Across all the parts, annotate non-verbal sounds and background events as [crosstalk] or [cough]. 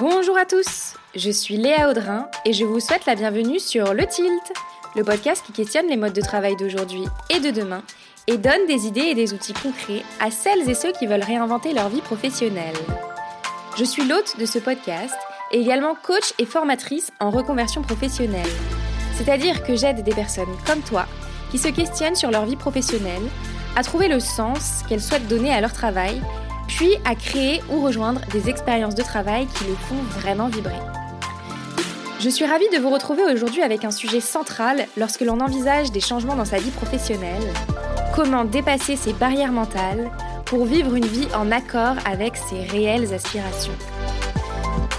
Bonjour à tous, je suis Léa Audrin et je vous souhaite la bienvenue sur Le Tilt, le podcast qui questionne les modes de travail d'aujourd'hui et de demain et donne des idées et des outils concrets à celles et ceux qui veulent réinventer leur vie professionnelle. Je suis l'hôte de ce podcast et également coach et formatrice en reconversion professionnelle. C'est-à-dire que j'aide des personnes comme toi qui se questionnent sur leur vie professionnelle, à trouver le sens qu'elles souhaitent donner à leur travail, puis à créer ou rejoindre des expériences de travail qui les font vraiment vibrer. Je suis ravie de vous retrouver aujourd'hui avec un sujet central lorsque l'on envisage des changements dans sa vie professionnelle. Comment dépasser ses barrières mentales pour vivre une vie en accord avec ses réelles aspirations.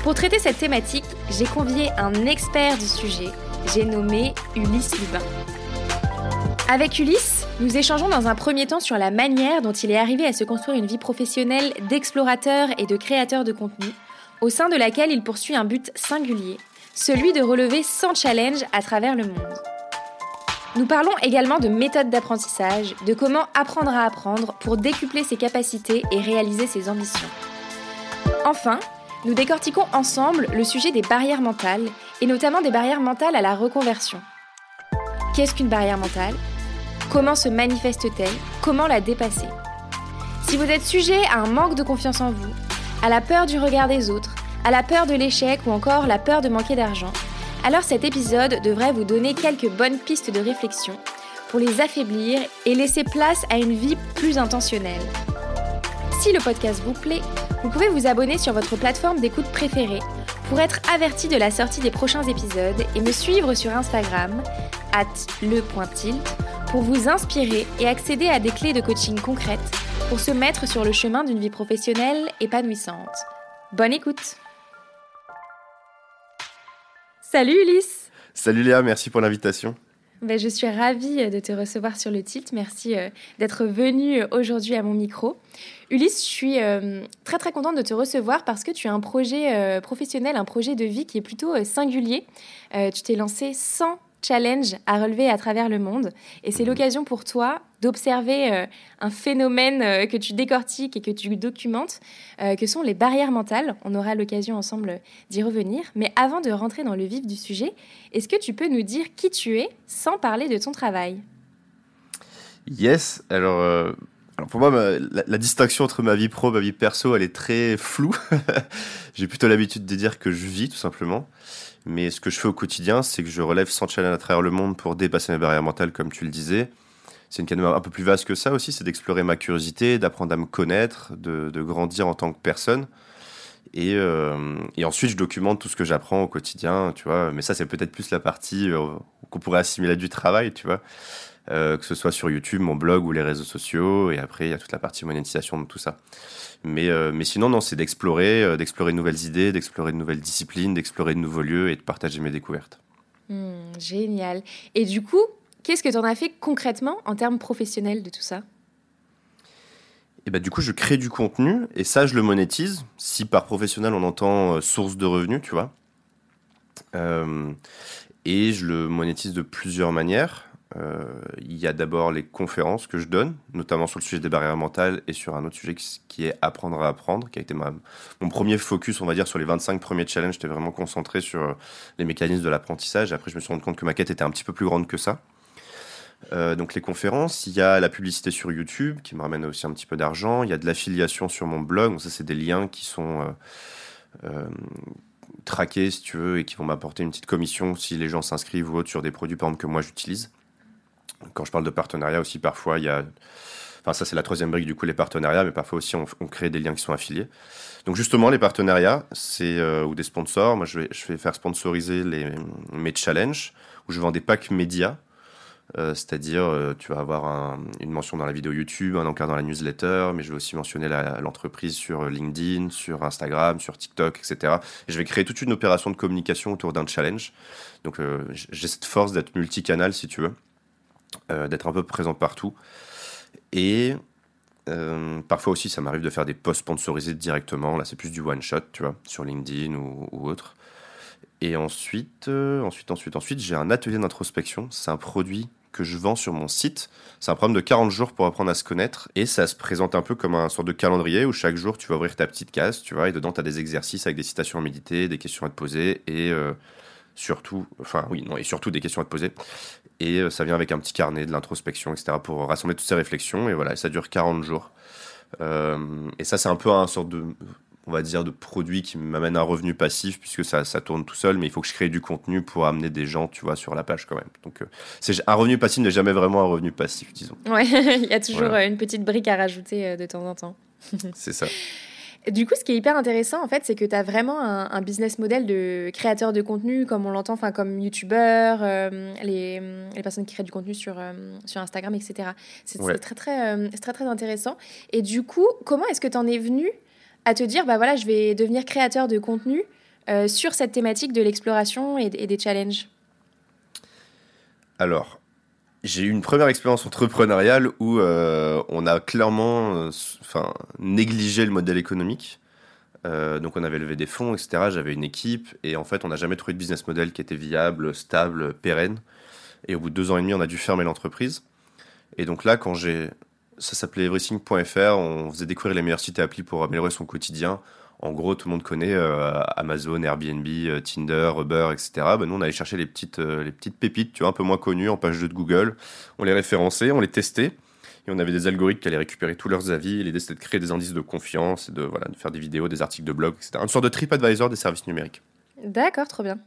Pour traiter cette thématique, j'ai convié un expert du sujet, j'ai nommé Ulysse Lubin. Avec Ulysse, nous échangeons dans un premier temps sur la manière dont il est arrivé à se construire une vie professionnelle d'explorateur et de créateur de contenu, au sein de laquelle il poursuit un but singulier, celui de relever 100 challenges à travers le monde. Nous parlons également de méthodes d'apprentissage, de comment apprendre à apprendre pour décupler ses capacités et réaliser ses ambitions. Enfin, nous décortiquons ensemble le sujet des barrières mentales, et notamment des barrières mentales à la reconversion. Qu'est-ce qu'une barrière mentale? Comment se manifeste-t-elle? Comment la dépasser? Si vous êtes sujet à un manque de confiance en vous, à la peur du regard des autres, à la peur de l'échec ou encore la peur de manquer d'argent, alors cet épisode devrait vous donner quelques bonnes pistes de réflexion pour les affaiblir et laisser place à une vie plus intentionnelle. Si le podcast vous plaît, vous pouvez vous abonner sur votre plateforme d'écoute préférée pour être averti de la sortie des prochains épisodes et me suivre sur Instagram, at le.tilt, pour vous inspirer et accéder à des clés de coaching concrètes pour se mettre sur le chemin d'une vie professionnelle épanouissante. Bonne écoute Salut Ulysse Salut Léa, merci pour l'invitation. Ben, je suis ravie euh, de te recevoir sur le tilt. Merci euh, d'être venu euh, aujourd'hui à mon micro. Ulysse, je suis très très contente de te recevoir parce que tu as un projet professionnel, un projet de vie qui est plutôt singulier. tu t'es lancé sans challenge à relever à travers le monde. Et c'est l'occasion pour toi d'observer euh, un phénomène euh, que tu décortiques et que tu documentes, euh, que sont les barrières mentales. On aura l'occasion ensemble d'y revenir. Mais avant de rentrer dans le vif du sujet, est-ce que tu peux nous dire qui tu es sans parler de ton travail? Yes, alors... Alors pour moi, la, la, distinction entre ma vie pro et ma vie perso, elle est très floue. [laughs] J'ai plutôt l'habitude de dire que je vis, tout simplement. Mais ce que je fais au quotidien, c'est que je relève 100 challenges à travers le monde pour dépasser mes barrières mentales, comme tu le disais. C'est une canne un peu plus vaste que ça aussi, c'est d'explorer ma curiosité, d'apprendre à me connaître, de, grandir en tant que personne. Et, euh, et, ensuite, je documente tout ce que j'apprends au quotidien, tu vois. Mais ça, c'est peut-être plus la partie euh, qu'on pourrait assimiler du travail, tu vois. Euh, que ce soit sur YouTube, mon blog ou les réseaux sociaux. Et après, il y a toute la partie monétisation de tout ça. Mais, euh, mais sinon, non, c'est d'explorer, euh, d'explorer de nouvelles idées, d'explorer de nouvelles disciplines, d'explorer de nouveaux lieux et de partager mes découvertes. Hmm, génial. Et du coup, qu'est-ce que tu en as fait concrètement en termes professionnels de tout ça? Et bah, du coup, je crée du contenu et ça, je le monétise. Si par professionnel, on entend source de revenus, tu vois. et je le monétise de plusieurs manières. Euh, il y a d'abord les conférences que je donne, notamment sur le sujet des barrières mentales et sur un autre sujet qui est apprendre à apprendre, qui a été mon premier focus, on va dire, sur les 25 premiers challenges. J'étais vraiment concentré sur euh, les mécanismes de l'apprentissage. Après, je me suis rendu compte que ma quête était un petit peu plus grande que ça. Euh, donc les conférences, il y a la publicité sur YouTube qui me ramène aussi un petit peu d'argent, il y a de l'affiliation sur mon blog, donc ça c'est des liens qui sont traqués si tu veux et qui vont m'apporter une petite commission si les gens s'inscrivent ou autre sur des produits par exemple que moi j'utilise. Quand je parle de partenariat aussi, parfois, il y a... Enfin, ça, c'est la troisième brique, du coup, les partenariats, mais parfois aussi, on, crée des liens qui sont affiliés. Donc, justement, les partenariats, c'est... Euh, ou des sponsors. Moi, je vais, faire sponsoriser mes challenges, où je vends des packs médias. Euh, c'est-à-dire, euh, tu vas avoir une mention dans la vidéo YouTube, un encart dans la newsletter, mais je vais aussi mentionner l'entreprise sur LinkedIn, sur Instagram, sur TikTok, etc. Et je vais créer toute une opération de communication autour d'un challenge. Donc, j'ai cette force d'être multicanal, si tu veux. Euh, d'être un peu présent partout. Et euh, parfois aussi, ça m'arrive de faire des posts sponsorisés directement. Là, c'est plus du one shot, tu vois, sur LinkedIn ou, autre. Et ensuite, euh, ensuite, ensuite, ensuite, j'ai un atelier d'introspection. C'est un produit que je vends sur mon site. C'est un programme de 40 jours pour apprendre à se connaître et ça se présente un peu comme un sorte de calendrier où chaque jour tu vas ouvrir ta petite case, tu vois, et dedans tu as des exercices avec des citations à méditer, des questions à te poser et surtout, enfin oui, non, et surtout des questions à te poser. Et euh, ça vient avec un petit carnet de l'introspection, etc. pour rassembler toutes ces réflexions et voilà, ça dure 40 jours. Euh, et ça, c'est un peu un sorte de on va dire, de produits qui m'amènent un revenu passif, puisque ça, ça tourne tout seul, mais il faut que je crée du contenu pour amener des gens, tu vois, sur la page quand même. Donc, euh, c'est un revenu passif n'est jamais vraiment un revenu passif, disons. Ouais, [laughs] il y a toujours une petite brique à rajouter de temps en temps. c'est ça. [laughs] Du coup, ce qui est hyper intéressant, en fait, c'est que tu as vraiment un, business model de créateur de contenu, comme on l'entend, enfin, comme youtubeur, les, les, personnes qui créent du contenu sur, sur Instagram, etc. C'est très, très, très, très intéressant. Et du coup, comment est-ce que tu en es venu à te dire, bah voilà, je vais devenir créateur de contenu euh, sur cette thématique de l'exploration et, des challenges? Alors, j'ai eu une première expérience entrepreneuriale où euh, on a clairement euh, négligé le modèle économique. donc on avait levé des fonds, etc. J'avais une équipe et en fait on n'a jamais trouvé de business model qui était viable, stable, pérenne. Et au bout de deux ans et demi, on a dû fermer l'entreprise. Et donc là, quand j'ai ça s'appelait everything.fr. On faisait découvrir les meilleurs sites et pour améliorer son quotidien. En gros, tout le monde connaît euh, Amazon, Airbnb, euh, Tinder, Uber, etc. Ben, nous, on allait chercher les petites, euh, les petites pépites, tu vois, un peu moins connues en page 2 de Google. On les référençait, on les testait. Et on avait des algorithmes qui allaient récupérer tous leurs avis. L'idée, c'était de créer des indices de confiance de, voilà, de faire des vidéos, des articles de blog, etc. Une sorte de TripAdvisor des services numériques. D'accord, trop bien.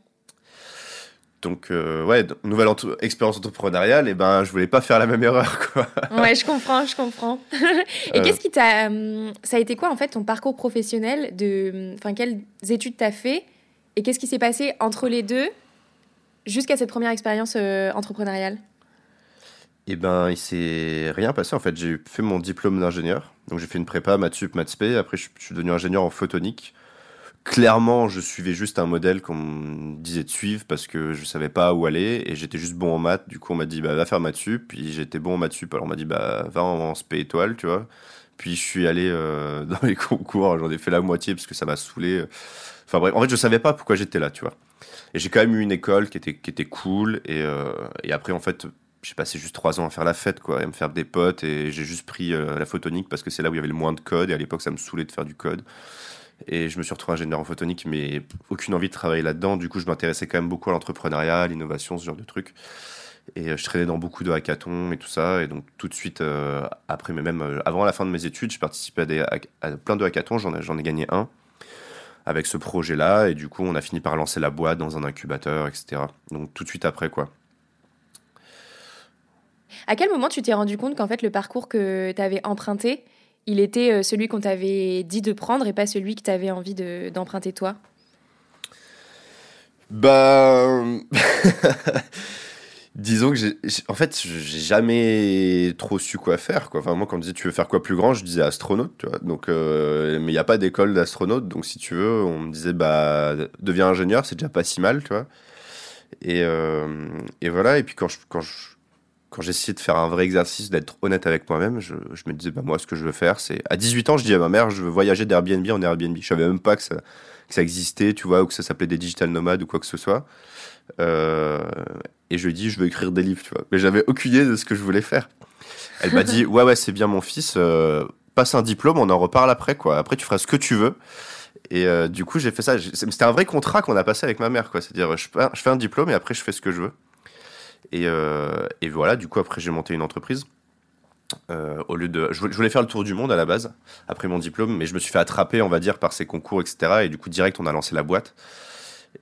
Donc, euh, ouais, nouvelle expérience entrepreneuriale, et ben, je voulais pas faire la même erreur, [laughs] quoi. Ouais, je comprends, je comprends. [laughs] et euh. qu'est-ce qui t'a. Euh, ça a été quoi, en fait, ton parcours professionnel de. Enfin, quelles études t'as fait Et qu'est-ce qui s'est passé entre les deux jusqu'à cette première expérience entrepreneuriale? Eh ben, il s'est rien passé, en fait. J'ai fait mon diplôme d'ingénieur. Donc, j'ai fait une prépa, maths sup, maths spé. Après, je suis devenu ingénieur en photonique clairement, je suivais juste un modèle qu'on me disait de suivre parce que je savais pas où aller et j'étais juste bon en maths. Du coup, on m'a dit, bah, va faire maths sup. Puis j'étais bon en maths sup. Alors, on m'a dit, bah, va en, spé étoile, tu vois. Puis je suis allé euh, [laughs] dans les concours. J'en ai fait la moitié parce que ça m'a saoulé. Enfin, bref, en fait, je savais pas pourquoi j'étais là, tu vois. Et j'ai quand même eu une école qui était, qui était cool. Et, euh, et après, en fait, j'ai passé juste trois ans à faire la fête, quoi, et à me faire des potes. Et j'ai juste pris euh, la photonique parce que c'est là où il y avait le moins de code. Et à l'époque, ça me saoulait de faire du code. Et je me suis retrouvé ingénieur en photonique, mais aucune envie de travailler là-dedans. Du coup, je m'intéressais quand même beaucoup à l'entrepreneuriat, l'innovation, ce genre de trucs. Et euh, je traînais dans beaucoup de hackathons et tout ça. Et donc, tout de suite, euh, après, mais même euh, avant la fin de mes études, je participais à, à plein de hackathons. J'en ai gagné un avec ce projet-là. Et du coup, on a fini par lancer la boîte dans un incubateur, etc. Donc, tout de suite après, quoi. À quel moment tu t'es rendu compte qu'en fait, le parcours que tu avais emprunté, il était euh, celui qu'on t'avait dit de prendre et pas celui que tu avais envie d'emprunter toi? Bah. [laughs] Disons que j'ai, en fait, j'ai jamais trop su quoi faire. Quoi. Enfin, moi, quand on me disait tu veux faire quoi plus grand, je disais astronaute. Tu vois donc, euh, mais il n'y a pas d'école d'astronaute. Donc, si tu veux, on me disait bah, deviens ingénieur, c'est déjà pas si mal. Tu vois et, euh, et voilà. Et puis, quand je, quand je, quand j'essayais de faire un vrai exercice, d'être honnête avec moi-même, je, me disais, bah, moi, ce que je veux faire, c'est. À 18 ans, je dis à ma mère, je veux voyager d'Airbnb en Airbnb. Je savais même pas que ça, que ça existait, tu vois, ou que ça s'appelait des digital nomades ou quoi que ce soit. Euh, et je lui ai dit, je veux écrire des livres, tu vois. Mais j'avais aucune idée de ce que je voulais faire. Elle m'a dit, [laughs] ouais, ouais, c'est bien, mon fils, euh, passe un diplôme, on en reparle après, quoi. Après, tu feras ce que tu veux. Et euh, du coup, j'ai fait ça. C'était un vrai contrat qu'on a passé avec ma mère, quoi. C'est-à-dire, je, je fais un diplôme et après, je fais ce que je veux. Euh, et, voilà, du coup, après, j'ai monté une entreprise. Euh, au lieu de, je voulais faire le tour du monde à la base après mon diplôme, mais je me suis fait attraper, on va dire, par ces concours, etc. Et du coup, direct, on a lancé la boîte.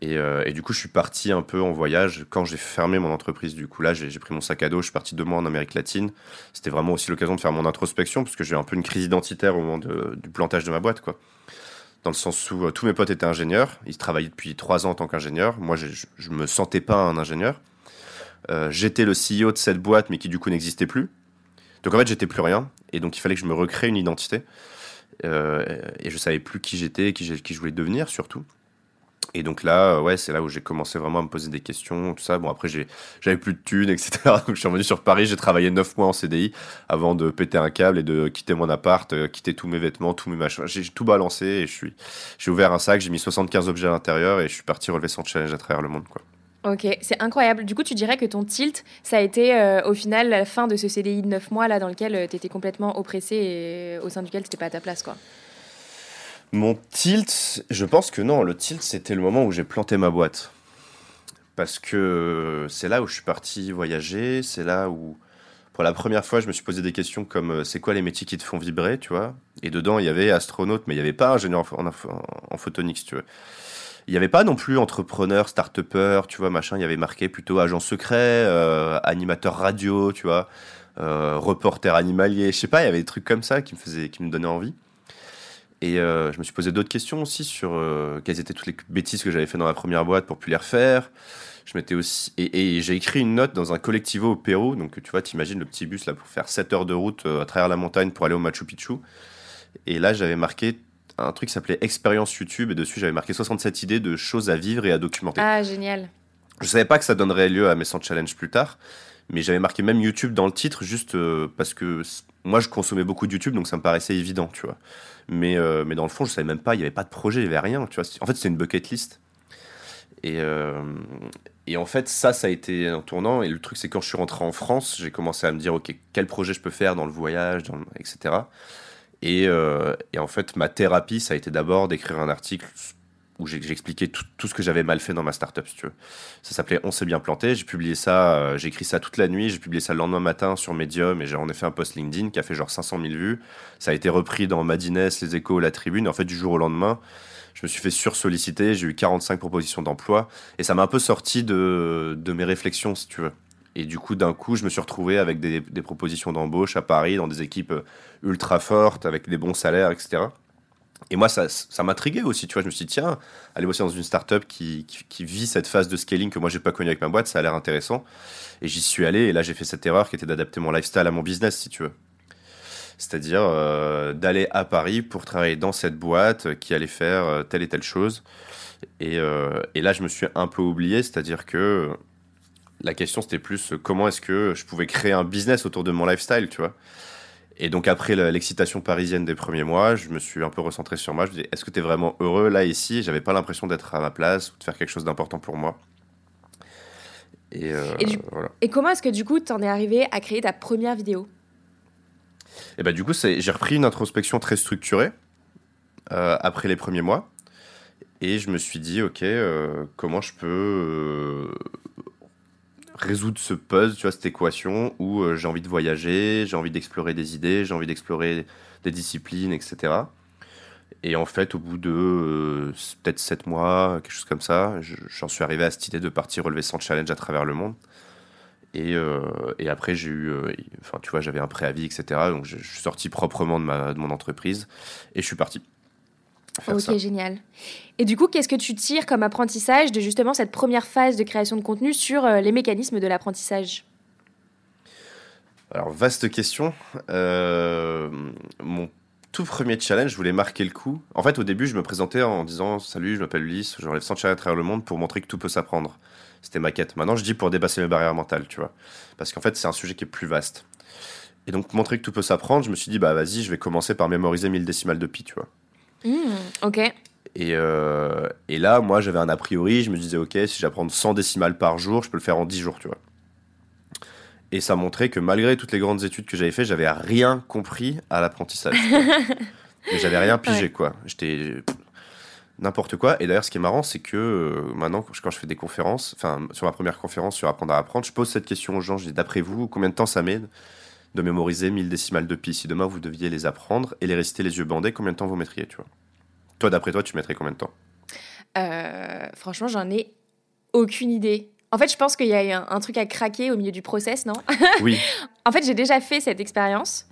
Et, euh, et du coup, je suis parti un peu en voyage quand j'ai fermé mon entreprise. Du coup, là, j'ai pris mon sac à dos, je suis parti deux mois en Amérique latine. C'était vraiment aussi l'occasion de faire mon introspection, parce que j'ai un peu une crise identitaire au moment du plantage de ma boîte, quoi. Dans le sens où tous mes potes étaient ingénieurs, ils travaillaient depuis trois ans en tant qu'ingénieurs. Moi, je, je me sentais pas un ingénieur. Euh, j'étais le CEO de cette boîte, mais qui du coup n'existait plus. Donc en fait, j'étais plus rien. Et donc il fallait que je me recrée une identité. Euh, et je savais plus qui j'étais, qui, qui je voulais devenir surtout. Et donc là, ouais, c'est là où j'ai commencé vraiment à me poser des questions, tout ça. Bon, après, j'avais plus de thunes, etc. [laughs] Donc, je suis revenu sur Paris, j'ai travaillé 9 mois en CDI avant de péter un câble et de quitter mon appart, euh, quitter tous mes vêtements, tous mes machins. J'ai tout balancé et je suis, j'ai ouvert un sac, j'ai mis 75 objets à l'intérieur et je suis parti relever son challenge à travers le monde, quoi. Ok, c'est incroyable. Du coup, tu dirais que ton tilt, ça a été euh, au final la fin de ce CDI de 9 mois là dans lequel euh, tu étais complètement oppressé et au sein duquel tu n'étais pas à ta place, quoi. Mon tilt, je pense que non, le tilt, c'était le moment où j'ai planté ma boîte. Parce que c'est là où je suis parti voyager, c'est là où, pour la première fois, je me suis posé des questions comme euh, c'est quoi les métiers qui te font vibrer, tu vois? Et dedans, il y avait astronaute, mais il n'y avait pas ingénieur en, en, si tu veux. Il n'y avait pas non plus entrepreneur, start-upper, tu vois, machin. Il y avait marqué plutôt agent secret, euh, animateur radio, tu vois, euh, reporter animalier. Je sais pas, il y avait des trucs comme ça qui me, faisaient, qui me donnaient envie. Et euh, je me suis posé d'autres questions aussi sur quelles étaient toutes les bêtises que j'avais fait dans la première boîte pour plus les refaire. Je m'étais aussi et, et j'ai écrit une note dans un collectivo au Pérou. Donc tu vois, t'imagines le petit bus là pour faire 7 heures de route à travers la montagne pour aller au Machu Picchu. Et là, j'avais marqué un truc qui s'appelait Expérience YouTube et dessus j'avais marqué 67 idées de choses à vivre et à documenter. Ah, génial. Je savais pas que ça donnerait lieu à mes 100 challenges plus tard, mais j'avais marqué même YouTube dans le titre juste euh, parce que moi je consommais beaucoup de YouTube donc ça me paraissait évident, tu vois. Mais, euh, mais dans le fond, je savais même pas, il y avait pas de projet, il y avait rien, tu vois. En fait, c'était une bucket list. Et, euh, et en fait, ça, ça a été un tournant. Et le truc, c'est quand je suis rentré en France, j'ai commencé à me dire, OK, quel projet je peux faire dans le voyage, dans le- etc. Et, euh, et en fait, ma thérapie, ça a été d'abord d'écrire un article où j'expliquais tout, tout ce que j'avais mal fait dans ma startup, si tu veux. Ça s'appelait On s'est bien planté. J'ai publié ça, euh, j'ai écrit ça toute la nuit. J'ai publié ça le lendemain matin sur Medium et j'ai en effet un post LinkedIn qui a fait genre 500 000 vues. Ça a été repris dans Madines, Les Échos, La Tribune. En fait, du jour au lendemain, je me suis fait sursolliciter. J'ai eu 45 propositions d'emploi et ça m'a un peu sorti de, de mes réflexions, si tu veux. Et du coup, d'un coup, je me suis retrouvé avec des, propositions d'embauche à Paris, dans des équipes euh, ultra fortes, avec des bons salaires, etc. Et moi, ça, ça m'intriguait aussi, tu vois. Je me suis dit, tiens, aller bosser dans une startup qui, qui, vit cette phase de scaling que moi, j'ai pas connue avec ma boîte, ça a l'air intéressant. Et j'y suis allé, et là, j'ai fait cette erreur qui était d'adapter mon lifestyle à mon business, si tu veux. C'est-à-dire euh, d'aller à Paris pour travailler dans cette boîte qui allait faire euh, telle et telle chose. Et, euh, et là, je me suis un peu oublié, c'est-à-dire que la question, c'était plus euh, comment est-ce que je pouvais créer un business autour de mon lifestyle, tu vois. Et donc après le- l'excitation parisienne des premiers mois, je me suis un peu recentré sur moi. Je me disais, est-ce que tu es vraiment heureux là, ici? J'avais pas l'impression d'être à ma place ou de faire quelque chose d'important pour moi. Et, euh, Et du- voilà. Et comment est-ce que du coup, t'en es arrivé à créer ta première vidéo? Et bah du coup, j'ai repris une introspection très structurée euh, après les premiers mois. Et je me suis dit, ok, euh, comment je peux résoudre ce puzzle, tu vois, cette équation où euh, j'ai envie de voyager, j'ai envie d'explorer des idées, j'ai envie d'explorer des disciplines, etc. Et en fait, au bout de euh, peut-être 7 mois, quelque chose comme ça, je- j'en suis arrivé à cette idée de partir relever 100 challenges à travers le monde. Et, euh, et après, j'ai eu, enfin, tu vois, j'avais un préavis, etc. Donc, je suis sorti proprement de, ma, de mon entreprise et je suis parti. Faire Ok, ça. génial. Et du coup, qu'est-ce que tu tires comme apprentissage de justement cette première phase de création de contenu sur euh, les mécanismes de l'apprentissage? Alors, vaste question. Euh, mon tout premier challenge, je voulais marquer le coup. En fait, au début, je me présentais en disant Salut, je m'appelle Ulysse, je relève 100 challenges à travers le monde pour montrer que tout peut s'apprendre. C'était ma quête. Maintenant, je dis pour dépasser mes barrières mentales, tu vois. Parce qu'en fait, c'est un sujet qui est plus vaste. Et donc, montrer que tout peut s'apprendre, je me suis dit Bah, vas-y, je vais commencer par mémoriser 1000 décimales de pi, tu vois. Hmm, Ok. Et, euh, et là, moi, j'avais un a priori. Je me disais, OK, si j'apprends 100 décimales par jour, je peux le faire en 10 jours, tu vois. Et ça montrait que malgré toutes les grandes études que j'avais fait, j'avais rien compris à l'apprentissage. [laughs] j'avais rien pigé, Ouais. quoi. J'étais n'importe quoi. Et d'ailleurs, ce qui est marrant, c'est que euh, maintenant, quand je, quand je fais des conférences, enfin, sur ma première conférence sur apprendre à apprendre, je pose cette question aux gens. Je dis, d'après vous, combien de temps ça met de mémoriser 1000 décimales de pi. Si demain, vous deviez les apprendre et les réciter les yeux bandés, combien de temps vous mettriez, tu vois? Toi, d'après toi, tu mettrais combien de temps? Euh, franchement, j'en ai aucune idée. En fait, je pense qu'il y a un, un truc à craquer au milieu du process, non? Oui, [laughs] En fait, j'ai déjà fait cette expérience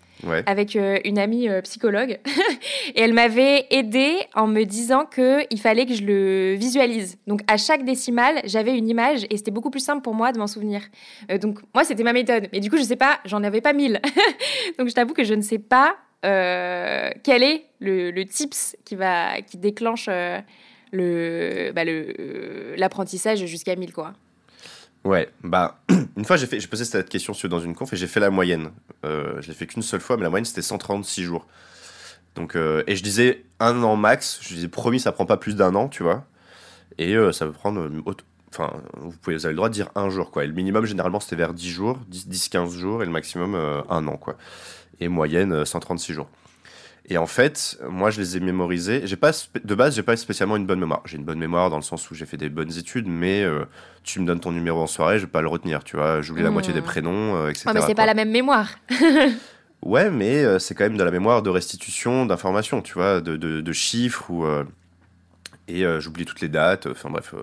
avec euh, une amie euh, psychologue [laughs] et elle m'avait aidée en me disant que il fallait que je le visualise. Donc à chaque décimale, j'avais une image et c'était beaucoup plus simple pour moi de m'en souvenir. Euh, donc moi, c'était ma méthode. Mais du coup, je sais pas, j'en avais pas mille. [laughs] donc je t'avoue que je ne sais pas quel est le, tips qui va qui déclenche le bah, l'apprentissage jusqu'à 1000 quoi. Ouais, bah, [clears throat] une fois j'ai fait, j'ai posé cette question dans une conf et j'ai fait la moyenne. Euh, je l'ai fait qu'une seule fois, mais la moyenne c'était 136 jours. Donc, euh, et je disais un an max, je disais promis ça prend pas plus d'un an, tu vois. Et euh, ça peut prendre, enfin, vous, pouvez, vous avez le droit de dire un jour, quoi. Et le minimum, généralement, c'était vers 10 jours, 10-15 jours, et le maximum, un an, quoi. Et moyenne, 136 jours. Et en fait, moi, je les ai mémorisés. J'ai pas de base, j'ai pas spécialement une bonne mémoire. J'ai une bonne mémoire dans le sens où j'ai fait des bonnes études, mais euh, tu me donnes ton numéro en soirée, je vais pas le retenir. Tu vois, j'oublie la moitié des hmm. prénoms, euh, etc. mais c'est pas la même mémoire. [laughs] ouais, mais euh, c'est quand même de la mémoire de restitution d'informations, tu vois, de, de, chiffres ou et j'oublie toutes les dates. Enfin bref.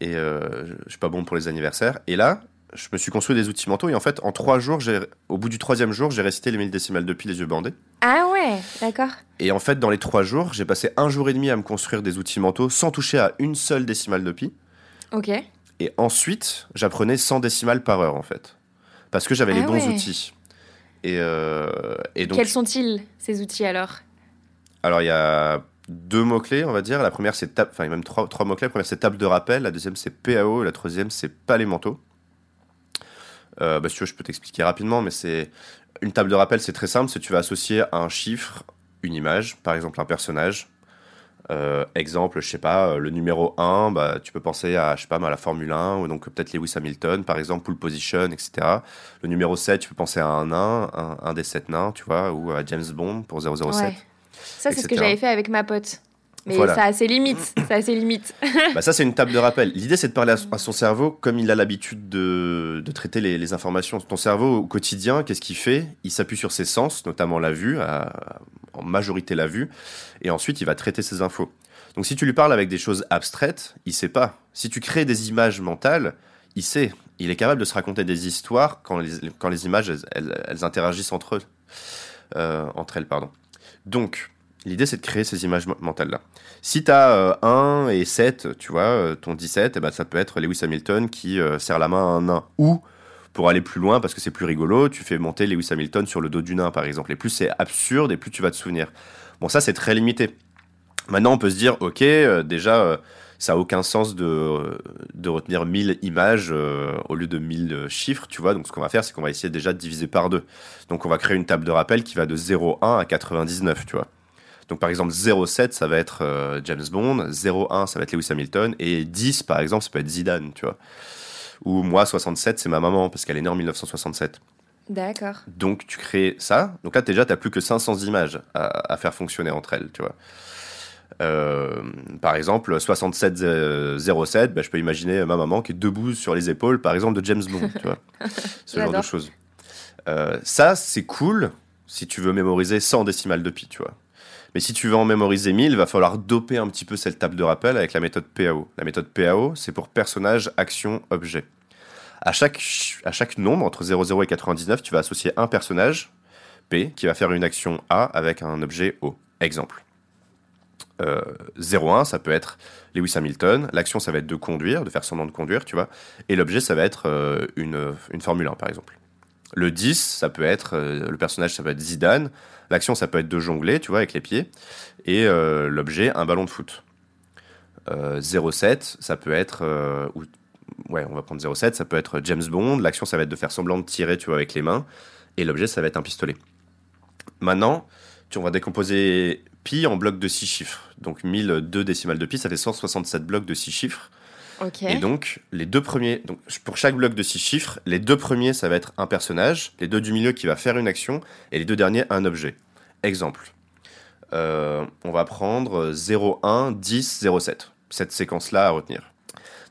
et je suis pas bon pour les anniversaires. Et là, je me suis construit des outils mentaux et en fait, en trois jours, au bout du troisième jour, j'ai récité les 1000 décimales de pi les yeux bandés. Ah ouais, d'accord. Et en fait, dans les trois jours, j'ai passé un jour et demi à me construire des outils mentaux sans toucher à une seule décimale de pi. Ok. Et ensuite, j'apprenais 100 décimales par heure en fait. Parce que j'avais les ah bons outils. Et, euh, et donc, Quels sont-ils, ces outils alors? Alors, il y a deux mots-clés, on va dire. La première, c'est table, enfin, même trois, trois mots-clés. La première, c'est table de rappel. La deuxième, c'est PAO. Et la troisième, c'est palais mentaux. Euh, bah, si tu veux, je peux t'expliquer rapidement, mais c'est une table de rappel, c'est très simple. C'est tu vas associer un chiffre, une image, par exemple un personnage. Euh, exemple, je sais pas, euh, le numéro 1, bah, tu peux penser à, je sais pas, à la Formule 1, ou donc peut-être Lewis Hamilton, par exemple, pole position, etc. Le numéro 7, tu peux penser à un nain, un, des 7 nains, tu vois, ou à James Bond pour 007. Ouais. Ça, c'est ce que j'avais fait avec ma pote. Mais ça a ses limites. ça a ses limites. [laughs] bah ça, c'est une table de rappel. L'idée, c'est de parler à, son cerveau comme il a l'habitude de, de, traiter les, les, informations. Ton cerveau, au quotidien, qu'est-ce qu'il fait? Il s'appuie sur ses sens, notamment la vue, en majorité la vue, et ensuite, il va traiter ses infos. Donc, si tu lui parles avec des choses abstraites, il sait pas. Si tu crées des images mentales, il sait. Il est capable de se raconter des histoires quand les, quand les images, elles, elles, interagissent entre eux. Euh, entre elles, pardon. Donc, L'idée, c'est de créer ces images mentales-là. Si tu as 1 et 7, tu vois, euh, ton 17, eh ben, ça peut être Lewis Hamilton qui euh, serre la main à un nain. Ou, pour aller plus loin, parce que c'est plus rigolo, tu fais monter Lewis Hamilton sur le dos du nain, par exemple. Et plus c'est absurde, et plus tu vas te souvenir. Bon, ça, c'est très limité. Maintenant, on peut se dire, ok, euh, déjà, ça n'a aucun sens de, de retenir 1000 images au lieu de 1000 chiffres, tu vois. Donc, ce qu'on va faire, c'est qu'on va essayer déjà de diviser par deux. Donc, on va créer une table de rappel qui va de 0,1 à 99, tu vois. Donc par exemple 0,7 ça va être euh, James Bond, 0,1 ça va être Lewis Hamilton et 10 par exemple ça peut être Zidane, tu vois. Ou moi 67 c'est ma maman parce qu'elle est née en 1967. D'accord. Donc tu crées ça. Donc là déjà tu n'as plus que 500 images à, faire fonctionner entre elles, tu vois. Euh, par exemple 67 07, bah, je peux imaginer ma maman qui est debout sur les épaules par exemple de James Bond, tu vois. [laughs] Ce genre de choses. Euh, ça c'est cool si tu veux mémoriser 100 décimales de pi, tu vois. Mais si tu veux en mémoriser 1000, il va falloir doper un petit peu cette table de rappel avec la méthode PAO. La méthode PAO, c'est pour personnage, action, objet. À chaque, nombre, entre 00 et 99, tu vas associer un personnage, P, qui va faire une action A avec un objet O. Exemple. Euh, 01, ça peut être Lewis Hamilton. L'action, ça va être de conduire, de faire son nom de conduire, tu vois. Et l'objet, ça va être euh, une, une Formule 1, par exemple. Le 10, ça peut être, euh, le personnage, ça peut être Zidane. L'action, ça peut être de jongler, tu vois, avec les pieds. Et euh, l'objet, un ballon de foot. 0,7, euh, ça peut être. Euh, ouais, on va prendre 0,7, ça peut être James Bond. L'action, ça va être de faire semblant de tirer, tu vois, avec les mains. Et l'objet, ça va être un pistolet. Maintenant, tu, on va décomposer pi en blocs de 6 chiffres. Donc 1002 décimales de pi, ça fait 167 blocs de 6 chiffres. Et donc, les deux premiers, donc pour chaque bloc de 6 chiffres, les deux premiers, ça va être un personnage, les deux du milieu qui va faire une action, et les deux derniers, un objet. Exemple. Euh, on va prendre 0, 1, 10, 0, 7. Cette séquence-là à retenir.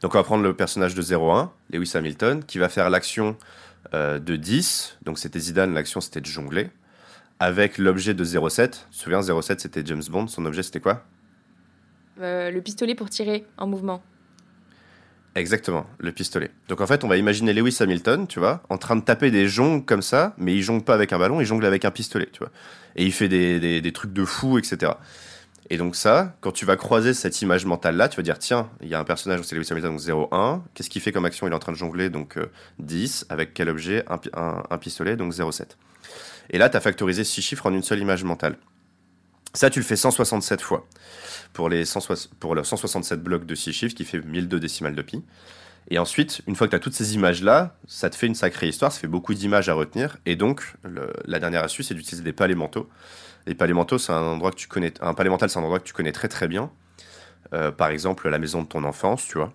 Donc on va prendre le personnage de 0, Lewis Hamilton, qui va faire l'action euh, de 10. Donc c'était Zidane, l'action c'était de jongler. Avec l'objet de 0,7. Tu te souviens, 0,7 c'était James Bond. Son objet c'était quoi? Euh, Le pistolet pour tirer en mouvement. Exactement, le pistolet. Donc en fait, on va imaginer Lewis Hamilton, tu vois, en train de taper des jongles comme ça, mais il jongle pas avec un ballon, il jongle avec un pistolet, tu vois. Et il fait des, des, trucs de fou, etc. Et donc ça, quand tu vas croiser cette image mentale-là, tu vas dire, tiens, il y a un personnage, c'est Lewis Hamilton, donc 0,1. Qu'est-ce qu'il fait comme action? Il est en train de jongler, donc 10. Euh, avec quel objet? Un, un, pistolet, donc 0,7. Et là, tu as factorisé 6 chiffres en une seule image mentale. Ça, tu le fais 167 fois pour, les le 167 blocs de 6 chiffres qui fait 1002 décimales de pi. Et ensuite, une fois que tu as toutes ces images-là, ça te fait une sacrée histoire, ça fait beaucoup d'images à retenir. Et donc, la dernière astuce, c'est d'utiliser des palais mentaux. Les palais mentaux, c'est un endroit que tu connais. Un palais mental, c'est un endroit que tu connais très très bien. Euh, par exemple, la maison de ton enfance, tu vois.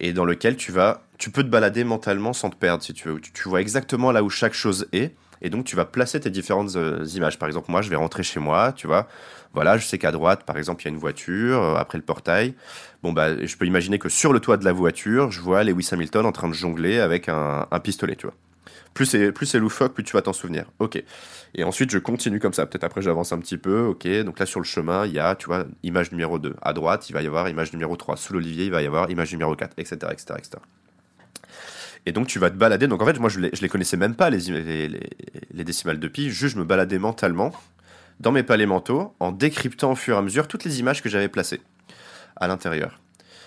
et dans lequel tu vas, tu peux te balader mentalement sans te perdre si tu veux. Tu vois exactement là où chaque chose est, et donc tu vas placer tes différentes euh, images. Par exemple, moi, je vais rentrer chez moi, tu vois. Voilà, je sais qu'à droite, par exemple, il y a une voiture, euh, après le portail. Bon, bah, je peux imaginer que sur le toit de la voiture, je vois Lewis Hamilton en train de jongler avec un, pistolet, tu vois. Plus c'est, plus c'est loufoque, plus tu vas t'en souvenir. Ok. Et ensuite, je continue comme ça. Peut-être après, j'avance un petit peu. Ok. Donc là, sur le chemin, il y a, tu vois, image numéro 2. À droite, il va y avoir image numéro 3. Sous l'olivier, il va y avoir image numéro 4, etc., etc., etc. Et donc, tu vas te balader. Donc, en fait, moi, je les, les connaissais même pas, les, les décimales de pi. Juste, je me baladais mentalement dans mes palais mentaux en décryptant au fur et à mesure toutes les images que j'avais placées à l'intérieur.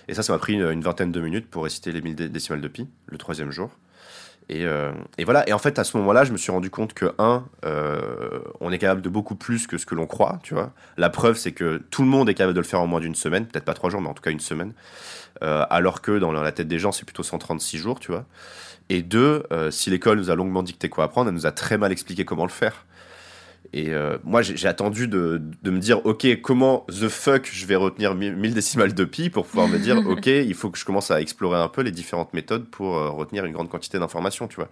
Et ça, ça m'a pris une, une, vingtaine de minutes pour réciter les 1000 décimales de pi, le troisième jour. Et, euh, et, voilà. Et en fait, à ce moment-là, je me suis rendu compte que, un, euh, on est capable de beaucoup plus que ce que l'on croit, tu vois. La preuve, c'est que tout le monde est capable de le faire en moins d'une semaine, peut-être pas trois jours, mais en tout cas une semaine. Euh, alors que dans la tête des gens, c'est plutôt 136 jours, tu vois. Et deux, si l'école nous a longuement dicté quoi apprendre, elle nous a très mal expliqué comment le faire. Et euh, moi, j'ai attendu de, de, me dire, ok, comment the fuck je vais retenir 1000 décimales de pi pour pouvoir me dire, [laughs] ok, il faut que je commence à explorer un peu les différentes méthodes pour euh, retenir une grande quantité d'informations, tu vois.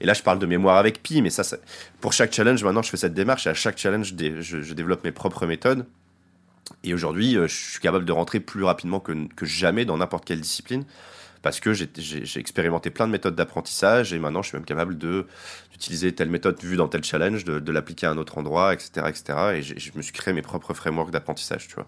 Et là, je parle de mémoire avec pi, mais ça, ça, pour chaque challenge, maintenant, je fais cette démarche et à chaque challenge, je, je développe mes propres méthodes. Et aujourd'hui, euh, je suis capable de rentrer plus rapidement que, que jamais dans n'importe quelle discipline parce que j'ai expérimenté plein de méthodes d'apprentissage et maintenant je suis même capable d'utiliser telle méthode vue dans tel challenge, de, de l'appliquer à un autre endroit, etc. etc. et je me suis créé mes propres frameworks d'apprentissage, tu vois.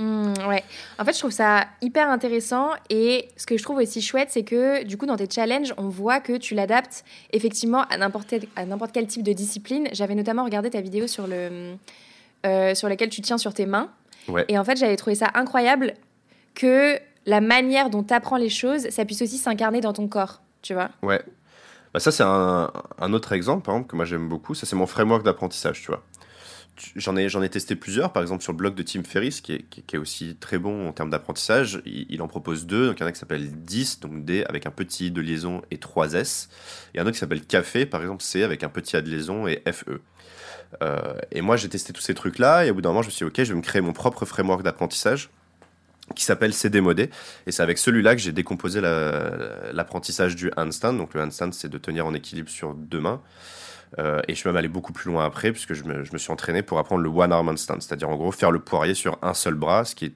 Mmh, ouais. En fait, je trouve ça hyper intéressant et ce que je trouve aussi chouette, c'est que du coup, dans tes challenges, on voit que tu l'adaptes effectivement à n'importe quel type de discipline. J'avais notamment regardé ta vidéo sur, le, euh, sur laquelle tu tiens sur tes mains. Ouais. Et en fait, j'avais trouvé ça incroyable que la manière dont tu apprends les choses, ça puisse aussi s'incarner dans ton corps, tu vois. Ouais. Bah ça, c'est un, autre exemple, par exemple, que moi j'aime beaucoup. Ça, c'est mon framework d'apprentissage, tu vois. J'en ai, j'en ai testé plusieurs, par exemple sur le blog de Tim Ferriss, qui est, qui, est aussi très bon en termes d'apprentissage. Il, il, en propose deux. Donc, il y en a qui s'appelle 10, donc D avec un petit i de liaison et 3 S. Et un autre qui s'appelle Café, par exemple C avec un petit a de liaison et FE. Euh, et moi, j'ai testé tous ces trucs-là, et au bout d'un moment, je me suis dit, ok, je vais me créer mon propre framework d'apprentissage qui s'appelle CD modé. Et c'est avec celui-là que j'ai décomposé l'apprentissage la, du handstand. Donc le handstand, c'est de tenir en équilibre sur deux mains. Euh, et je suis même allé beaucoup plus loin après, puisque je me, je me suis entraîné pour apprendre le one arm handstand, c'est-à-dire en gros faire le poirier sur un seul bras, ce qui est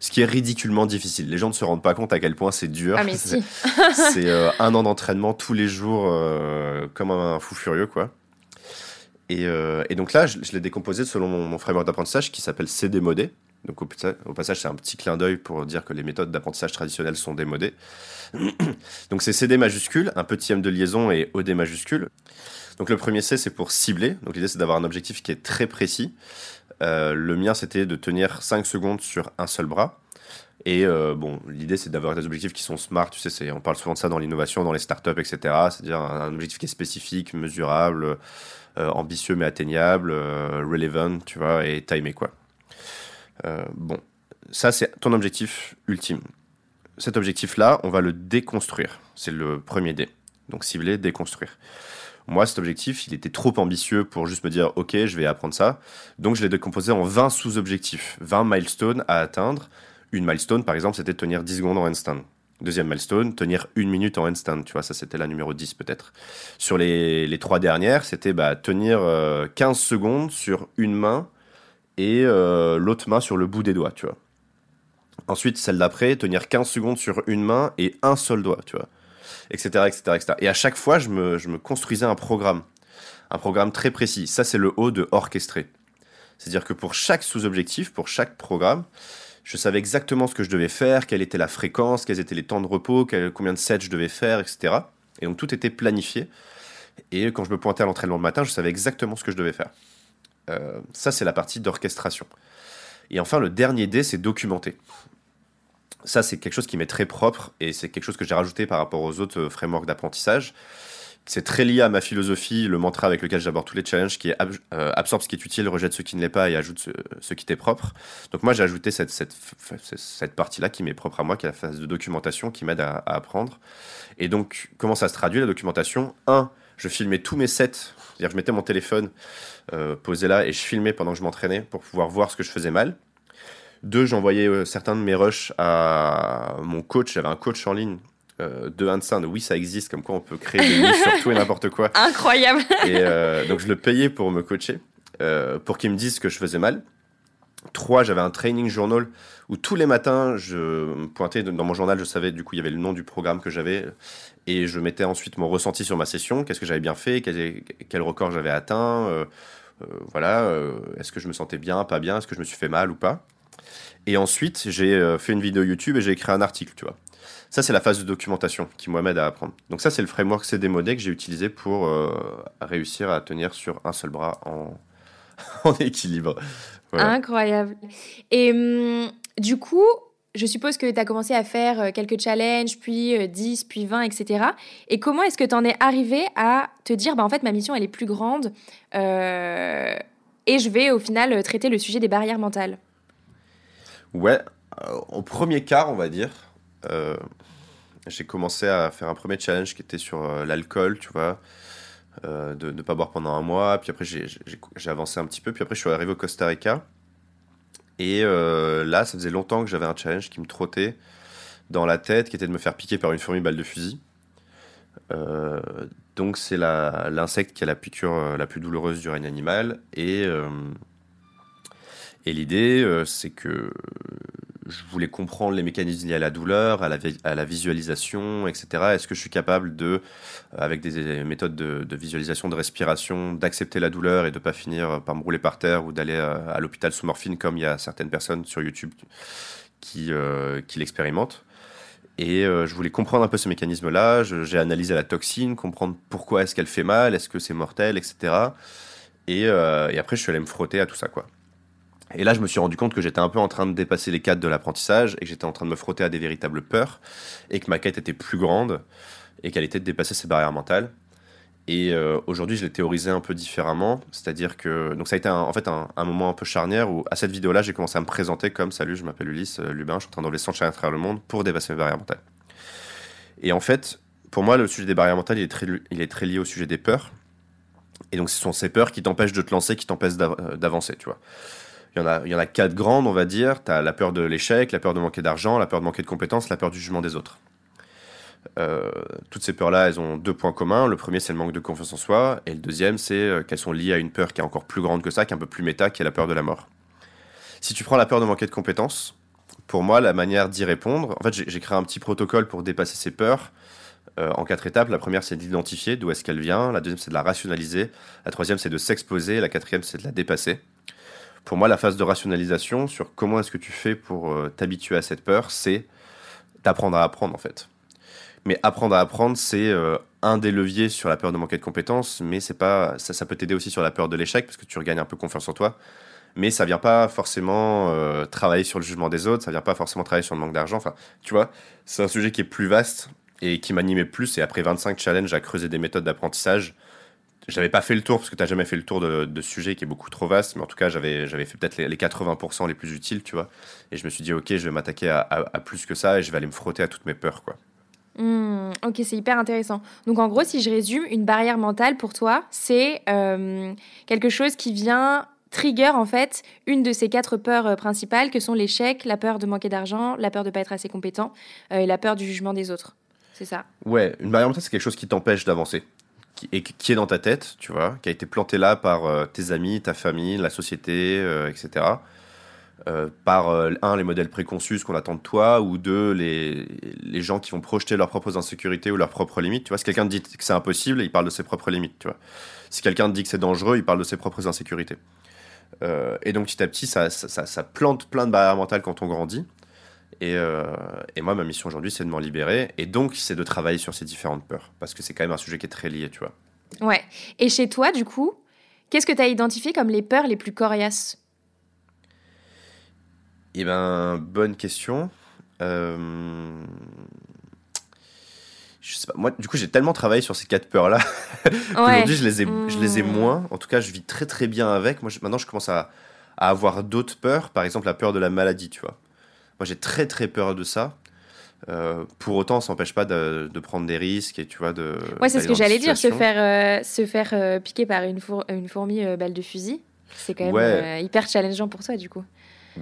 ce qui est ridiculement difficile. Les gens ne se rendent pas compte à quel point c'est dur. Ah, [laughs] si. [laughs] c'est euh, un an d'entraînement tous les jours, euh, comme un fou furieux, quoi. Et, et donc là, je, je l'ai décomposé selon mon, mon framework d'apprentissage qui s'appelle CD modé. Donc au, passage, c'est un petit clin d'œil pour dire que les méthodes d'apprentissage traditionnelles sont démodées. [clears throat] donc c'est CD majuscule, un petit M de liaison et OD majuscule. Donc le premier C, c'est pour cibler. Donc l'idée, c'est d'avoir un objectif qui est très précis. Euh, le mien, c'était de tenir 5 secondes sur un seul bras. Et euh, bon, l'idée, c'est d'avoir des objectifs qui sont smart. Tu sais, on parle souvent de ça dans l'innovation, dans les startups, etc. C'est-à-dire un, objectif qui est spécifique, mesurable, euh, ambitieux mais atteignable, relevant, tu vois, et timé, quoi. Euh, bon, ça c'est ton objectif ultime. Cet objectif-là, on va le déconstruire. C'est le premier D. Donc cibler, déconstruire. Moi, cet objectif, il était trop ambitieux pour juste me dire, OK, je vais apprendre ça. Donc je l'ai décomposé en 20 sous-objectifs, 20 milestones à atteindre. Une milestone, par exemple, c'était tenir 10 secondes en handstand. Deuxième milestone, tenir une minute en handstand. Tu vois, ça c'était la numéro 10 peut-être. Sur les, les, trois dernières, c'était bah, tenir euh, 15 secondes sur une main et euh, l'autre main sur le bout des doigts, tu vois. Ensuite, celle d'après, tenir 15 secondes sur une main et un seul doigt, tu vois. Etc, etc, etc. Et à chaque fois, je me, construisais un programme. Un programme très précis. Ça, c'est le haut de orchestré. C'est-à-dire que pour chaque sous-objectif, pour chaque programme, je savais exactement ce que je devais faire, quelle était la fréquence, quels étaient les temps de repos, combien de sets je devais faire, etc. Et donc tout était planifié. Et quand je me pointais à l'entraînement le matin, je savais exactement ce que je devais faire. Euh, ça, c'est la partie d'orchestration. Et enfin, le dernier D, c'est documenter. Ça, c'est quelque chose qui m'est très propre et c'est quelque chose que j'ai rajouté par rapport aux autres frameworks d'apprentissage. C'est très lié à ma philosophie, le mantra avec lequel j'aborde tous les challenges, qui est euh, absorbe ce qui est utile, rejette ce qui ne l'est pas et ajoute ce, qui t'est propre. Donc moi, j'ai ajouté cette, cette, cette partie-là qui m'est propre à moi, qui est la phase de documentation, qui m'aide à, apprendre. Et donc, comment ça se traduit la documentation? Un, je filmais tous mes sets, c'est-à-dire je mettais mon téléphone euh, posé là et je filmais pendant que je m'entraînais pour pouvoir voir ce que je faisais mal. Deux, j'envoyais certains de mes rushs à mon coach. J'avais un coach en ligne de Hansen. Oui, ça existe, comme quoi on peut créer des [laughs] niches sur tout et n'importe quoi. Incroyable. et donc, je le payais pour me coacher, pour qu'il me dise ce que je faisais mal. Trois, j'avais un training journal où tous les matins, je pointais dans mon journal, je savais du coup, il y avait le nom du programme que j'avais et je mettais ensuite mon ressenti sur ma session, qu'est-ce que j'avais bien fait, quel, record j'avais atteint, euh, euh, voilà, euh, est-ce que je me sentais bien, pas bien, est-ce que je me suis fait mal ou pas? Et ensuite, j'ai fait une vidéo YouTube et j'ai écrit un article, tu vois. Ça, c'est la phase de documentation qui m'aide à apprendre. Donc ça, c'est le framework CDMOD que j'ai utilisé pour réussir à tenir sur un seul bras en, [laughs] en équilibre. Incroyable. Et hum, du coup, je suppose que tu as commencé à faire euh, quelques challenges, puis 10, euh, puis 20, etc. Et comment est-ce que tu en es arrivé à te dire, bah, en fait, ma mission, elle est plus grande euh, et je vais au final traiter le sujet des barrières mentales? Ouais, au premier quart, on va dire, j'ai commencé à faire un premier challenge qui était sur l'alcool, tu vois. de ne pas boire pendant un mois, puis après j'ai avancé un petit peu, puis après je suis arrivé au Costa Rica, et euh, là, ça faisait longtemps que j'avais un challenge qui me trottait dans la tête, qui était de me faire piquer par une fourmi balle de fusil. Euh, donc c'est l'insecte qui a la piqûre euh, la plus douloureuse du règne animal. Et, et l'idée, c'est que je voulais comprendre les mécanismes liés à la douleur, à la, à la visualisation, etc. Est-ce que je suis capable de, avec des méthodes de, visualisation, de respiration, d'accepter la douleur et de ne pas finir par me rouler par terre ou d'aller à, l'hôpital sous morphine comme il y a certaines personnes sur YouTube qui, euh, qui l'expérimentent? Et euh, je voulais comprendre un peu ce mécanisme-là. J'ai analysé la toxine, comprendre pourquoi est-ce qu'elle fait mal, est-ce que c'est mortel, etc. Et, euh, et après, je suis allé me frotter à tout ça, quoi. Et là, je me suis rendu compte que j'étais un peu en train de dépasser les cadres de l'apprentissage et que j'étais en train de me frotter à des véritables peurs et que ma quête était plus grande et qu'elle était de dépasser ces barrières mentales. Et euh, aujourd'hui, je l'ai théorisé un peu différemment, c'est-à-dire que donc ça a été en fait un, moment un peu charnière où à cette vidéo-là, j'ai commencé à me présenter comme salut, je m'appelle Ulysse euh, Lubin, je suis en train d'enlever 100 à travers le monde pour dépasser mes barrières mentales. Et en fait, pour moi, le sujet des barrières mentales, il est très, il est très lié au sujet des peurs. Et donc, ce sont ces peurs qui t'empêchent de te lancer, qui t'empêchent euh, d'avancer, tu vois. Il y, en a, il y en a quatre grandes, on va dire. Tu as la peur de l'échec, la peur de manquer d'argent, la peur de manquer de compétences, la peur du jugement des autres. Euh, toutes ces peurs-là, elles ont deux points communs. Le premier, c'est le manque de confiance en soi. Et le deuxième, c'est euh, qu'elles sont liées à une peur qui est encore plus grande que ça, qui est un peu plus méta, qui est la peur de la mort. Si tu prends la peur de manquer de compétences, pour moi, la manière d'y répondre, en fait, j'ai créé un petit protocole pour dépasser ces peurs euh, en quatre étapes. La première, c'est d'identifier d'où est-ce qu'elle vient. La deuxième, c'est de la rationaliser. La troisième, c'est de s'exposer. La quatrième, c'est de la dépasser pour moi, la phase de rationalisation sur comment est-ce que tu fais pour euh, t'habituer à cette peur, c'est d'apprendre à apprendre en fait. Mais apprendre à apprendre, c'est euh, un des leviers sur la peur de manquer de compétences, mais ça, peut t'aider aussi sur la peur de l'échec parce que tu regagnes un peu confiance en toi. Mais ça vient pas forcément euh, travailler sur le jugement des autres, ça vient pas forcément travailler sur le manque d'argent. Enfin, tu vois, c'est un sujet qui est plus vaste et qui m'animait plus. Et après 25 challenges à creuser des méthodes d'apprentissage, j'avais pas fait le tour parce que tu n'as jamais fait le tour de, de, sujet qui est beaucoup trop vaste, mais en tout cas, j'avais, j'avais fait peut-être les, 80% les plus utiles, tu vois. Et je me suis dit, ok, je vais m'attaquer à, à, plus que ça et je vais aller me frotter à toutes mes peurs, quoi. Hmm, ok, c'est hyper intéressant. Donc en gros, si je résume, une barrière mentale pour toi, c'est euh, quelque chose qui vient trigger en fait une de ces quatre peurs euh, principales que sont l'échec, la peur de manquer d'argent, la peur de pas être assez compétent euh, et la peur du jugement des autres. C'est ça? Ouais, une barrière mentale, c'est quelque chose qui t'empêche d'avancer qui, et qui est dans ta tête, tu vois, qui a été planté là par euh, tes amis, ta famille, la société, euh, etc. Euh, par un, les modèles préconçus, qu'on attend de toi, ou deux, les, les gens qui vont projeter leurs propres insécurités ou leurs propres limites. Tu vois, si quelqu'un dit que c'est impossible, il parle de ses propres limites, tu vois. Si quelqu'un dit que c'est dangereux, il parle de ses propres insécurités. et donc petit à petit, ça, ça, ça, plante plein de barrières mentales quand on grandit. Euh, et, moi, ma mission aujourd'hui, c'est de m'en libérer. Et donc, c'est de travailler sur ces différentes peurs. Parce que c'est quand même un sujet qui est très lié, tu vois. Ouais. Et chez toi, du coup, qu'est-ce que tu as identifié comme les peurs les plus coriaces? Eh ben, bonne question. Euh, je sais pas. Moi, du coup, j'ai tellement travaillé sur ces quatre peurs-là. [laughs] Aujourd'hui, je, les ai, je les ai mmh. moins. En tout cas, je vis très, très bien avec. Moi, maintenant, je commence à, à avoir d'autres peurs. Par exemple, la peur de la maladie, tu vois. Moi, j'ai très très peur de ça. Euh, pour autant, ça n'empêche pas de, prendre des risques et tu vois de. Ouais, c'est ce que j'allais dire, se faire euh, se faire euh, piquer par une, une fourmi balle de fusil, c'est quand même hyper challengeant pour toi du coup.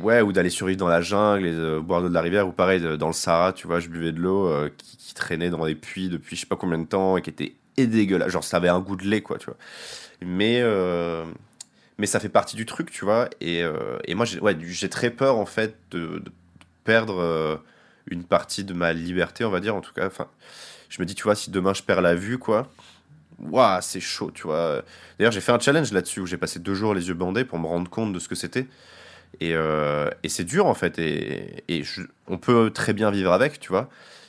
Ouais, ou d'aller survivre dans la jungle et boire l'eau de la rivière, ou pareil, dans le Sahara, tu vois, je buvais de l'eau qui, qui, traînait dans des puits depuis je sais pas combien de temps et qui était dégueulasse. Genre, ça avait un goût de lait, quoi, tu vois. Mais, mais ça fait partie du truc, tu vois. Et, et moi, j'ai ouais, très peur, en fait, de, de perdre une partie de ma liberté, on va dire, en tout cas. Enfin, je me dis, tu vois, si demain je perds la vue, quoi, waouh, c'est chaud, tu vois. D'ailleurs, j'ai fait un challenge là-dessus où j'ai passé deux jours les yeux bandés pour me rendre compte de ce que c'était. Et, euh, et c'est dur, en fait. Et, et on peut très bien vivre avec, tu vois.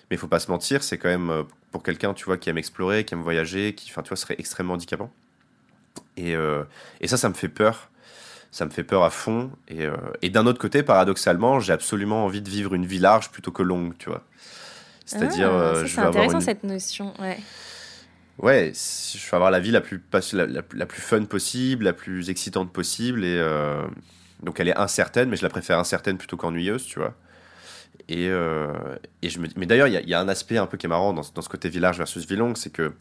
Mais il faut pas se mentir, c'est quand même euh, pour quelqu'un, tu vois, qui aime explorer, qui aime voyager, qui, enfin, tu vois, serait extrêmement handicapant. Et, euh, et ça, ça me fait peur ça me fait peur à fond. Et, euh, et d'un autre côté, paradoxalement, j'ai absolument envie de vivre une vie large plutôt que longue, tu vois. C'est-à-dire, ah, euh, je intéressant avoir une... cette notion, ouais. Ouais, je vais avoir la vie la plus, la, la, plus fun possible, la plus excitante possible. Et euh, donc, elle est incertaine, mais je la préfère incertaine plutôt qu'ennuyeuse, tu vois. Et, et je me... Mais d'ailleurs, il y, y, a un aspect un peu qui est marrant dans, dans ce côté village versus vie longue, c'est que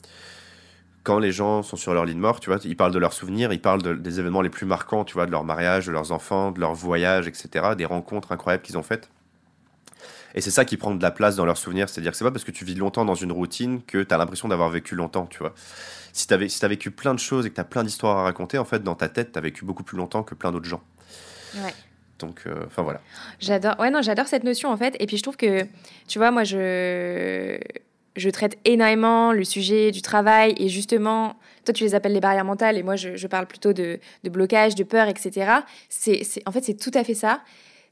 quand les gens sont sur leur lit de mort, tu vois, ils parlent de leurs souvenirs, ils parlent des événements les plus marquants, tu vois, de leur mariage, de leurs enfants, de leurs voyages, etc., des rencontres incroyables qu'ils ont faites. Et c'est ça qui prend de la place dans leurs souvenirs, c'est-à-dire que c'est pas parce que tu vis longtemps dans une routine que tu as l'impression d'avoir vécu longtemps, tu vois. Si tu as, si vécu plein de choses et que tu as plein d'histoires à raconter, en fait, dans ta tête, tu as vécu beaucoup plus longtemps que plein d'autres gens. Ouais. Donc, euh, enfin voilà. J'adore. Ouais, non, j'adore cette notion en fait. Et puis je trouve que, tu vois, moi, je je traite énormément le sujet du travail et justement, toi tu les appelles les barrières mentales et moi je, parle plutôt de, blocage, de peur, etc. C'est, en fait, c'est tout à fait ça.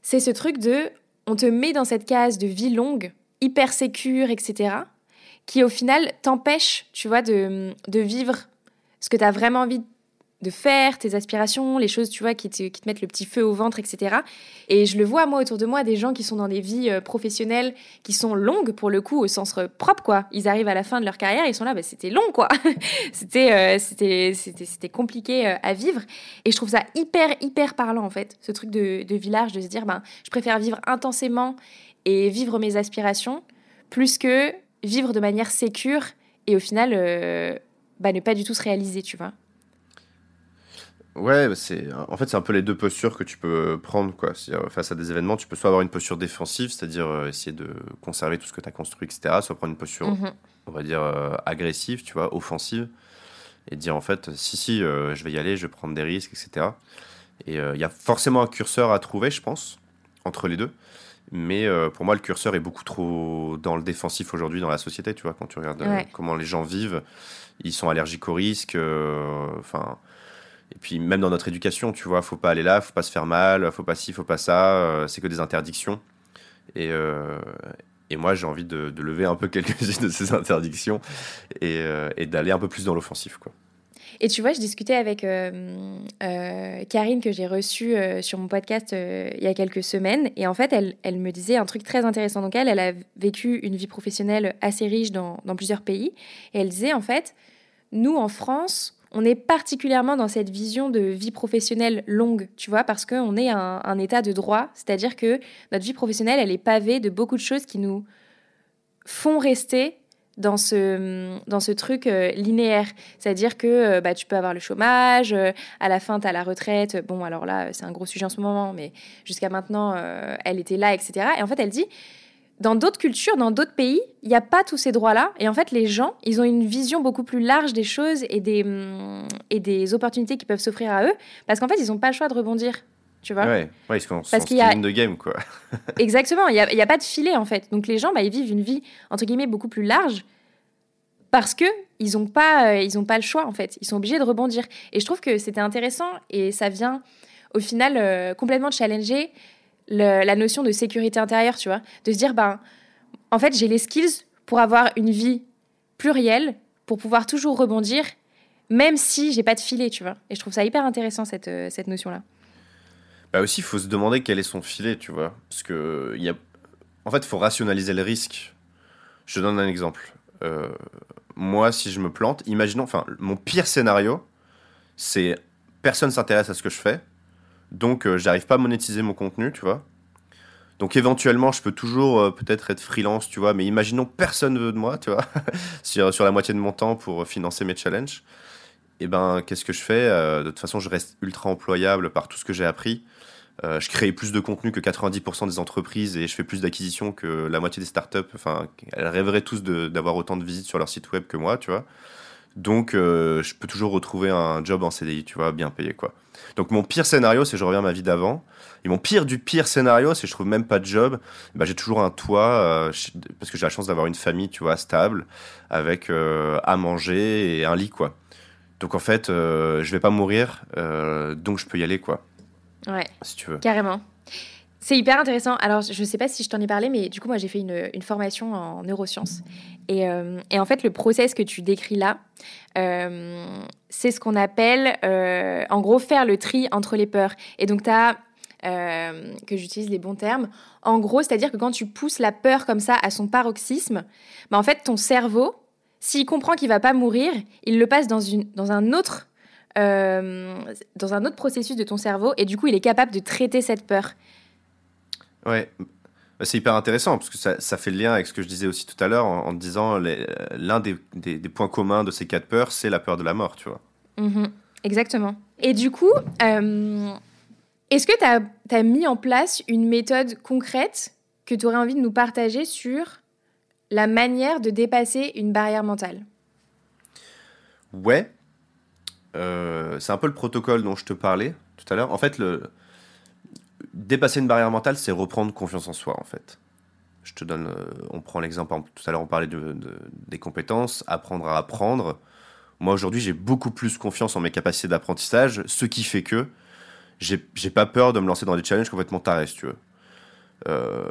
C'est ce truc de, on te met dans cette case de vie longue, hyper sécure, etc., qui au final t'empêche, tu vois, de, de vivre ce que tu as vraiment envie de faire, tes aspirations, les choses, tu vois, qui te, qui te, mettent le petit feu au ventre, etc. Et je le vois, moi, autour de moi, des gens qui sont dans des vies euh, professionnelles qui sont longues, pour le coup, au sens propre, quoi. Ils arrivent à la fin de leur carrière, ils sont là, bah, c'était long, quoi. [laughs] c'était, euh, c'était, c'était, c'était compliqué euh, à vivre. Et je trouve ça hyper, hyper parlant, en fait, ce truc de, de village, de se dire, ben, je préfère vivre intensément et vivre mes aspirations, plus que vivre de manière sécure et au final, bah, ne pas du tout se réaliser, tu vois. Ouais, bah, c'est en fait c'est un peu les deux postures que tu peux prendre quoi. Face à des événements, tu peux soit avoir une posture défensive, c'est-à-dire euh, essayer de conserver tout ce que tu as construit, etc. Soit prendre une posture, mhm. on va dire euh, agressive, tu vois, offensive, et dire en fait si si euh, je vais y aller, je vais prendre des risques, etc. Et il y a forcément un curseur à trouver, je pense, entre les deux. Mais pour moi, le curseur est beaucoup trop dans le défensif aujourd'hui dans la société, tu vois, quand tu regardes comment les gens vivent, ils sont allergiques aux risques, enfin et puis même dans notre éducation, tu vois, faut pas aller là, faut pas se faire mal, faut pas ci, faut pas ça, euh, c'est que des interdictions. Et, euh, et moi, j'ai envie de, lever un peu [laughs] quelques-unes de ces interdictions et, euh, et d'aller un peu plus dans l'offensif, quoi. Et tu vois, je discutais avec Karine que j'ai reçue sur mon podcast il y a quelques semaines. Et en fait, elle, elle, me disait un truc très intéressant. Donc elle, elle a vécu une vie professionnelle assez riche dans, dans plusieurs pays. Et elle disait, en fait, nous, en France, on est particulièrement dans cette vision de vie professionnelle longue, tu vois, parce qu'on est un, un, état de droit, c'est-à-dire que notre vie professionnelle, elle est pavée de beaucoup de choses qui nous font rester dans ce, dans ce truc euh, linéaire. C'est-à-dire que euh, bah, tu peux avoir le chômage, euh, à la fin, tu as la retraite. Bon, alors là, c'est un gros sujet en ce moment, mais jusqu'à maintenant, elle était là, etc. Et en fait, elle dit, dans d'autres cultures, dans d'autres pays, il n'y a pas tous ces droits-là. Et en fait, les gens, ils ont une vision beaucoup plus large des choses et des, hum, et des opportunités qui peuvent s'offrir à eux. Parce qu'en fait, ils n'ont pas le choix de rebondir. Tu vois Ouais, ouais ils sont parce qu'il y a de game, quoi. [laughs] [laughs] Exactement, il n'y a, a, pas de filet, en fait. Donc les gens, bah, ils vivent une vie, entre guillemets, beaucoup plus large parce que ils n'ont pas, euh, ils pas le choix, en fait. Ils sont obligés de rebondir. Et je trouve que c'était intéressant et ça vient, au final, euh, complètement challenger la notion de sécurité intérieure, tu vois. De se dire, ben, en fait, j'ai les skills pour avoir une vie plurielle, pour pouvoir toujours rebondir, même si j'ai pas de filet, tu vois. Et je trouve ça hyper intéressant, cette, euh, cette notion-là. Bah aussi, il faut se demander quel est son filet, tu vois. Parce que, y a... en fait, il faut rationaliser le risque. Je donne un exemple. Euh, moi, si je me plante, imaginons, enfin, mon pire scénario, c'est personne s'intéresse à ce que je fais, donc, euh, j'arrive pas à monétiser mon contenu, tu vois. Donc, éventuellement, je peux toujours euh, peut-être être freelance, tu vois. Mais imaginons personne veut de moi, tu vois, [laughs] sur, la moitié de mon temps pour financer mes challenges. Et eh ben, qu'est-ce que je fais euh, De toute façon, je reste ultra employable par tout ce que j'ai appris. Euh, je crée plus de contenu que 90% des entreprises et je fais plus d'acquisitions que la moitié des startups. Enfin, elles rêveraient tous d'avoir autant de visites sur leur site web que moi, tu vois. Donc, euh, je peux toujours retrouver un job en CDI, tu vois, bien payé, quoi. Donc, mon pire scénario, c'est je reviens à ma vie d'avant. Et mon pire du pire scénario, c'est je trouve même pas de job. Bah, j'ai toujours un toit, euh, parce que j'ai la chance d'avoir une famille, tu vois, stable, avec à manger et un lit, quoi. Donc, en fait, je vais pas mourir, donc je peux y aller, quoi. Ouais. Si tu veux. Carrément. C'est hyper intéressant. Alors, je ne sais pas si je t'en ai parlé, mais du coup, moi, j'ai fait une, formation en neurosciences. Et, euh, et, en fait, le process que tu décris là, euh, c'est ce qu'on appelle, euh, en gros, faire le tri entre les peurs. Et donc, tu as, que j'utilise les bons termes, en gros, c'est-à-dire que quand tu pousses la peur comme ça à son paroxysme, bah, en fait, ton cerveau, s'il comprend qu'il va pas mourir, il le passe dans, un autre dans un autre processus de ton cerveau et du coup, il est capable de traiter cette peur. Ouais, bah, c'est hyper intéressant parce que ça, ça, fait le lien avec ce que je disais aussi tout à l'heure en, disant l'un des, des, points communs de ces quatre peurs, c'est la peur de la mort, tu vois. Mm-hmm. exactement. Et du coup, euh, est-ce que tu as, as, mis en place une méthode concrète que tu aurais envie de nous partager sur la manière de dépasser une barrière mentale? Ouais, euh, c'est un peu le protocole dont je te parlais tout à l'heure. En fait, le... dépasser une barrière mentale, c'est reprendre confiance en soi, en fait. Je te donne, euh, on prend l'exemple, tout à l'heure on parlait de, des compétences, apprendre à apprendre. Moi aujourd'hui j'ai beaucoup plus confiance en mes capacités d'apprentissage, ce qui fait que j'ai pas peur de me lancer dans des challenges complètement tarés, si tu veux. Euh,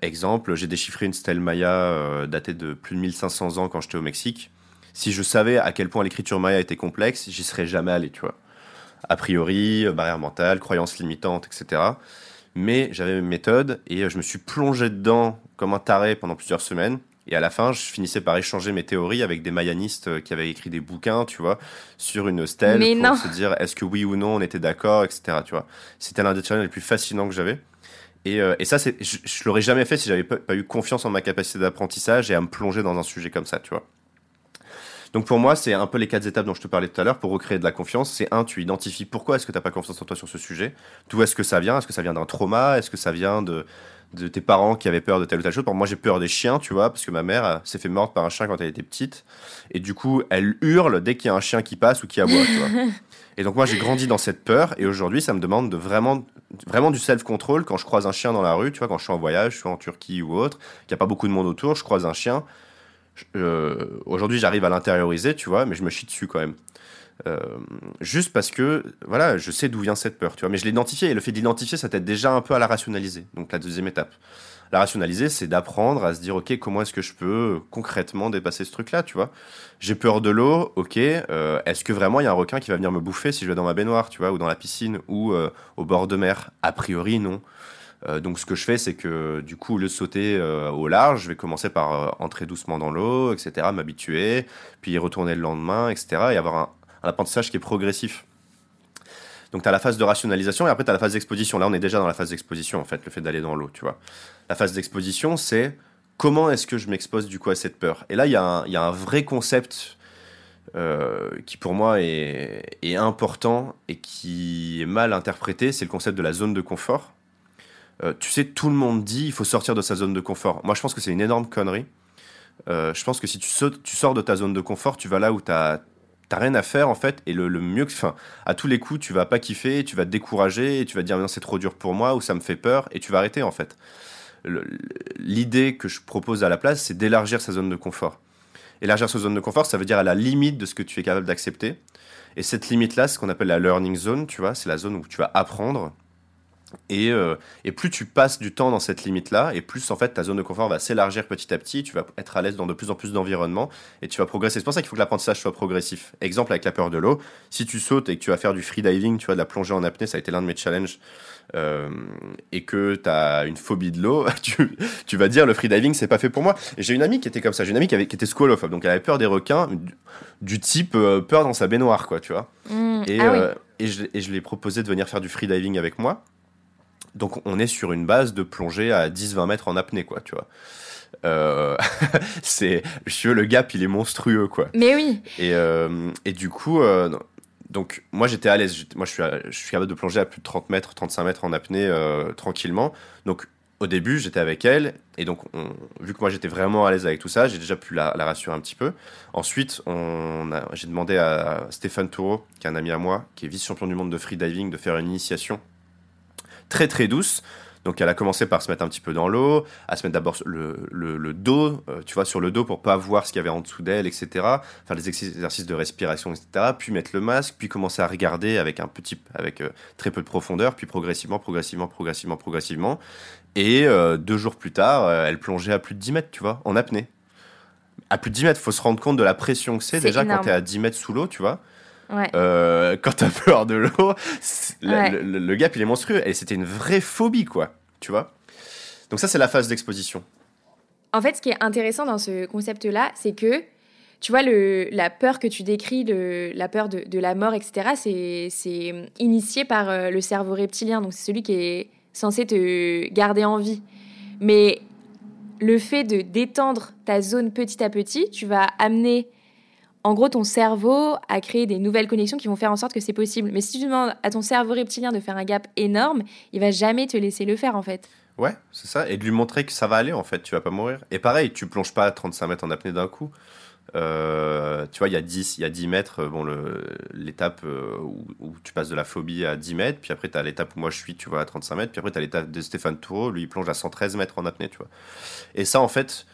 exemple, j'ai déchiffré une stèle Maya datée de plus de 1500 ans quand j'étais au Mexique si je savais à quel point l'écriture maya était complexe, j'y serais jamais allé, tu vois. A priori, euh, barrière mentale, croyances limitantes, etc. Mais j'avais mes méthodes et euh, je me suis plongé dedans comme un taré pendant plusieurs semaines. Et à la fin, je finissais par échanger mes théories avec des mayanistes euh, qui avaient écrit des bouquins, tu vois, sur une stèle pour se dire est-ce que oui ou non on était d'accord, etc. Tu vois, c'était l'un des challenges les plus fascinants que j'avais. Et, et, ça, c'est, je, je l'aurais jamais fait si j'avais pas eu confiance en ma capacité d'apprentissage et à me plonger dans un sujet comme ça, tu vois. Donc pour moi, c'est un peu les quatre étapes dont je te parlais tout à l'heure pour recréer de la confiance. C'est un, tu identifies pourquoi est-ce que tu n'as pas confiance en toi sur ce sujet. D'où est-ce que ça vient? Est-ce que ça vient d'un trauma? Est-ce que ça vient de, de tes parents qui avaient peur de telle ou telle chose? moi, j'ai peur des chiens, tu vois, parce que ma mère s'est fait morte par un chien quand elle était petite. Et du coup, elle hurle dès qu'il y a un chien qui passe ou qui aboie, tu vois. [laughs] Et donc, moi, j'ai grandi dans cette peur. Et aujourd'hui, ça me demande de vraiment, vraiment du self-control quand je croise un chien dans la rue, tu vois, quand je suis en voyage, je suis en Turquie ou autre, qu'il n'y a pas beaucoup de monde autour, je croise un chien. Euh, aujourd'hui, j'arrive à l'intérioriser, tu vois, mais je me chie dessus quand même. Euh, juste parce que voilà, je sais d'où vient cette peur, tu vois. Mais je l'ai et le fait d'identifier, ça t'aide déjà un peu à la rationaliser. Donc la deuxième étape. La rationaliser, c'est d'apprendre à se dire, ok, comment est-ce que je peux concrètement dépasser ce truc-là, tu vois. J'ai peur de l'eau, ok. Euh, est-ce que vraiment il y a un requin qui va venir me bouffer si je vais dans ma baignoire, tu vois, ou dans la piscine, ou au bord de mer? A priori, non. Euh, donc ce que je fais, c'est que du coup, au lieu de sauter euh, au large, je vais commencer par euh, entrer doucement dans l'eau, etc., m'habituer, puis retourner le lendemain, etc., et avoir un, apprentissage qui est progressif. Donc tu as la phase de rationalisation et après tu as la phase d'exposition. Là, on est déjà dans la phase d'exposition, en fait, le fait d'aller dans l'eau, tu vois. La phase d'exposition, c'est comment est-ce que je m'expose du coup à cette peur Et là, il y, a un vrai concept qui pour moi est, important et qui est mal interprété, c'est le concept de la zone de confort. Euh, tu sais, tout le monde dit il faut sortir de sa zone de confort. Moi, je pense que c'est une énorme connerie. Euh, je pense que si tu, sors de ta zone de confort, tu vas là où tu n'as rien à faire en fait. Et le, mieux que. Enfin, à tous les coups, tu vas pas kiffer, tu vas te décourager, et tu vas dire non, c'est trop dur pour moi, ou ça me fait peur, et tu vas arrêter en fait. L'idée que je propose à la place, c'est d'élargir sa zone de confort. Élargir sa zone de confort, ça veut dire à la limite de ce que tu es capable d'accepter. Et cette limite-là, c'est ce qu'on appelle la learning zone, tu vois, c'est la zone où tu vas apprendre, euh, et, plus tu passes du temps dans cette limite-là, et plus en fait ta zone de confort va s'élargir petit à petit, tu vas être à l'aise dans de plus en plus d'environnements, et tu vas progresser. C'est pour ça qu'il faut que l'apprentissage soit progressif. Exemple avec la peur de l'eau, si tu sautes et que tu vas faire du freediving, tu vois, de la plongée en apnée, ça a été l'un de mes challenges, euh, et que tu as une phobie de l'eau, [laughs] tu, vas dire le freediving c'est pas fait pour moi. J'ai une amie qui était comme ça, j'ai une amie qui, avait, qui était scolophobe, donc elle avait peur des requins, du, type euh, peur dans sa baignoire, quoi, tu vois. Mmh. et, ah et je, et je lui ai proposé de venir faire du freediving avec moi. Donc on est sur une base de plongée à 10-20 mètres en apnée, quoi, tu vois. Euh, [laughs] c'est le gap il est monstrueux quoi mais oui et, euh, et du coup euh, Donc, moi, j'étais à l'aise. Moi, je suis, je suis capable de plonger à plus de 30 mètres, 35 mètres en apnée tranquillement. Donc, au début, j'étais avec elle. Et donc, vu que moi, j'étais vraiment à l'aise avec tout ça, j'ai déjà pu la, rassurer un petit peu. Ensuite, j'ai demandé à Stéphane Toureau, qui est un ami à moi, qui est vice-champion du monde de freediving, de faire une initiation très, très douce donc elle a commencé par se mettre un petit peu dans l'eau, à se mettre d'abord le, le, dos, euh, tu vois, sur le dos pour pas voir ce qu'il y avait en dessous d'elle, etc. Faire des exercices de respiration, etc. Puis mettre le masque, puis commencer à regarder avec un petit, avec euh, très peu de profondeur, puis progressivement, progressivement, progressivement, progressivement. Et euh, deux jours plus tard, elle plongeait à plus de 10 mètres, tu vois, en apnée. À plus de 10 mètres, faut se rendre compte de la pression que c'est déjà quand tu es à 10 mètres sous l'eau, tu vois. Ouais. Euh, quand t'as peur de l'eau, le, gap il est monstrueux et c'était une vraie phobie quoi, tu vois? Donc ça c'est la phase d'exposition. En fait, ce qui est intéressant dans ce concept-là, c'est que tu vois le, la peur que tu décris, le, la peur de, de la mort, etc. C'est initié par euh, le cerveau reptilien, donc c'est celui qui est censé te garder en vie. Mais le fait de détendre ta zone petit à petit, tu vas amener en gros, ton cerveau a créé des nouvelles connexions qui vont faire en sorte que c'est possible. Mais si tu demandes à ton cerveau reptilien de faire un gap énorme, il va jamais te laisser le faire en fait. Ouais, c'est ça. Et de lui montrer que ça va aller en fait, tu vas pas mourir. Et pareil, tu plonges pas à 35 mètres en apnée d'un coup. Euh, tu vois, il y a 10, il y a 10 mètres, bon, l'étape euh, où, tu passes de la phobie à 10 mètres, puis après tu as l'étape où moi je suis, tu vois, à 35 mètres, puis après tu as l'étape de Stéphane Toureau, lui il plonge à 113 mètres en apnée, tu vois. Et ça, en fait,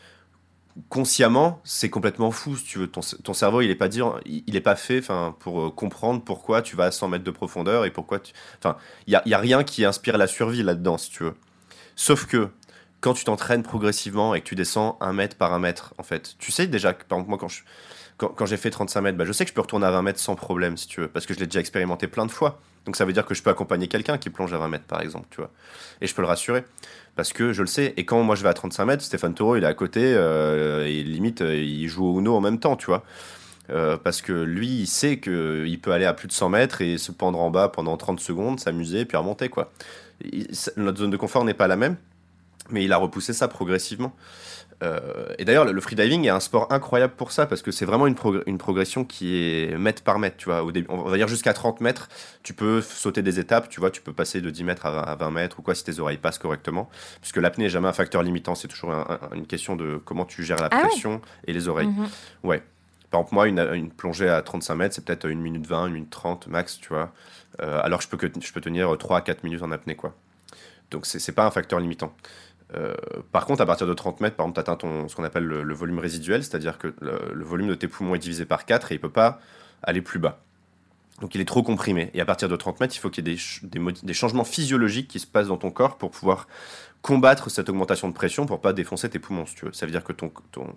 consciemment, c'est complètement fou, si tu veux. Ton, cerveau, il n'est pas, dire, il, est pas fait pour euh, comprendre pourquoi tu vas à 100 mètres de profondeur et pourquoi. Enfin, il y a rien qui inspire la survie là-dedans, si tu veux. Sauf que quand tu t'entraînes progressivement et que tu descends un mètre par un mètre, en fait, tu sais déjà, par exemple, moi, quand je quand, j'ai fait 35 mètres, bah, je sais que je peux retourner à 20 mètres sans problème, si tu veux, parce que je l'ai déjà expérimenté plein de fois. Donc ça veut dire que je peux accompagner quelqu'un qui plonge à 20 mètres, par exemple, tu vois. Et je peux le rassurer, parce que je le sais. Et quand moi je vais à 35 mètres, Stéphane Taureau, il est à côté, euh, et limite, euh, il joue au Uno en même temps, tu vois. Euh, parce que lui, il sait qu'il peut aller à plus de 100 mètres et se pendre en bas pendant 30 secondes, s'amuser, puis remonter, quoi. notre zone de confort n'est pas la même, mais il a repoussé ça progressivement. Euh, et d'ailleurs, le freediving est un sport incroyable pour ça, parce que c'est vraiment une, une, progression qui est mètre par mètre. Tu vois, Au début, on va dire jusqu'à 30 mètres, tu peux sauter des étapes, tu vois, tu peux passer de 10 mètres à 20, mètres ou quoi si tes oreilles passent correctement. Puisque l'apnée n'est jamais un facteur limitant, c'est toujours une question de comment tu gères la ah pression et les oreilles. Mhm. Ouais. Par exemple, moi, une, une, plongée à 35 mètres, c'est peut-être 1 minute 20, 1 minute 30 max, tu vois. Euh, alors je peux, que je peux tenir 3 à 4 minutes en apnée, quoi. Donc, c'est pas un facteur limitant. Euh, par contre, à partir de 30 mètres, par exemple, tu atteins ce qu'on appelle le, volume résiduel, c'est-à-dire que le, volume de tes poumons est divisé par 4 et il ne peut pas aller plus bas. Donc il est trop comprimé. Et à partir de 30 mètres, il faut qu'il y ait des, des, changements physiologiques qui se passent dans ton corps pour pouvoir combattre cette augmentation de pression pour pas défoncer tes poumons. Ça veut dire que ton,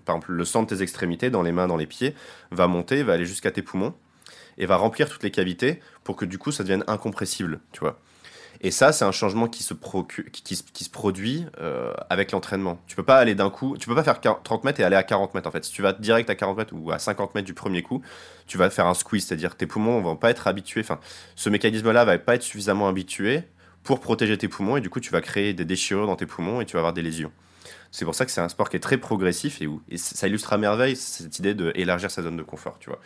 par exemple, le sang de tes extrémités, dans les mains, dans les pieds, va monter, va aller jusqu'à tes poumons et va remplir toutes les cavités pour que du coup ça devienne incompressible, tu vois. Et ça, c'est un changement qui se, qui, se produit euh, avec l'entraînement. Tu peux pas aller d'un coup, tu peux pas faire 30 mètres et aller à 40 mètres en fait. Si tu vas direct à 40 mètres ou à 50 mètres du premier coup, tu vas faire un squeeze, c'est-à-dire tes poumons vont pas être habitués. Enfin, ce mécanisme-là va pas être suffisamment habitué pour protéger tes poumons et du coup, tu vas créer des déchirures dans tes poumons et tu vas avoir des lésions. C'est pour ça que c'est un sport qui est très progressif et, où, ça illustre à merveille cette idée d'élargir sa zone de confort, tu vois.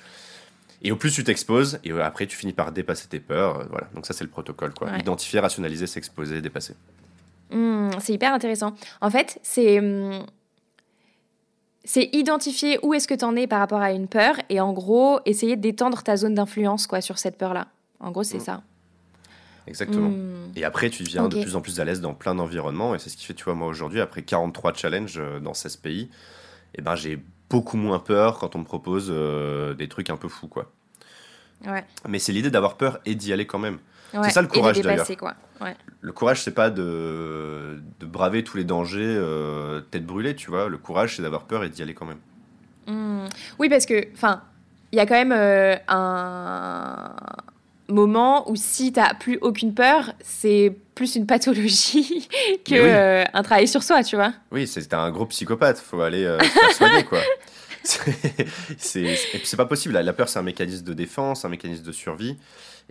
Et au plus tu t'exposes, et après tu finis par dépasser tes peurs. Euh, voilà. Donc ça, c'est le protocole. Quoi. Identifier, rationaliser, s'exposer, dépasser. Mmh, c'est hyper intéressant. En fait, c'est... Mmh, c'est identifier où est-ce que tu en es par rapport à une peur et en gros, essayer d'étendre ta zone d'influence quoi sur cette peur-là. En gros, c'est mmh. ça. Exactement. Et après, tu deviens de plus en plus à l'aise dans plein d'environnements. Et c'est ce qui fait, tu vois, moi aujourd'hui, après 43 challenges euh, dans 16 pays, eh ben, j'ai beaucoup moins peur quand on me propose euh, des trucs un peu fous, quoi. Ouais. Mais c'est l'idée d'avoir peur et d'y aller quand même. C'est ça le courage d'ailleurs. Ouais. Le courage, c'est pas de, de, braver tous les dangers euh, tête brûlée, tu vois. Le courage, c'est d'avoir peur et d'y aller quand même. Mmh. Oui, parce que, enfin, il y a quand même euh, un moment où si tu n'as plus aucune peur, c'est plus une pathologie [laughs] que euh, un travail sur soi, tu vois. Oui, c'est un gros psychopathe, faut aller euh, faire soigner quoi. [laughs] c'est pas possible. La peur, c'est un mécanisme de défense, un mécanisme de survie.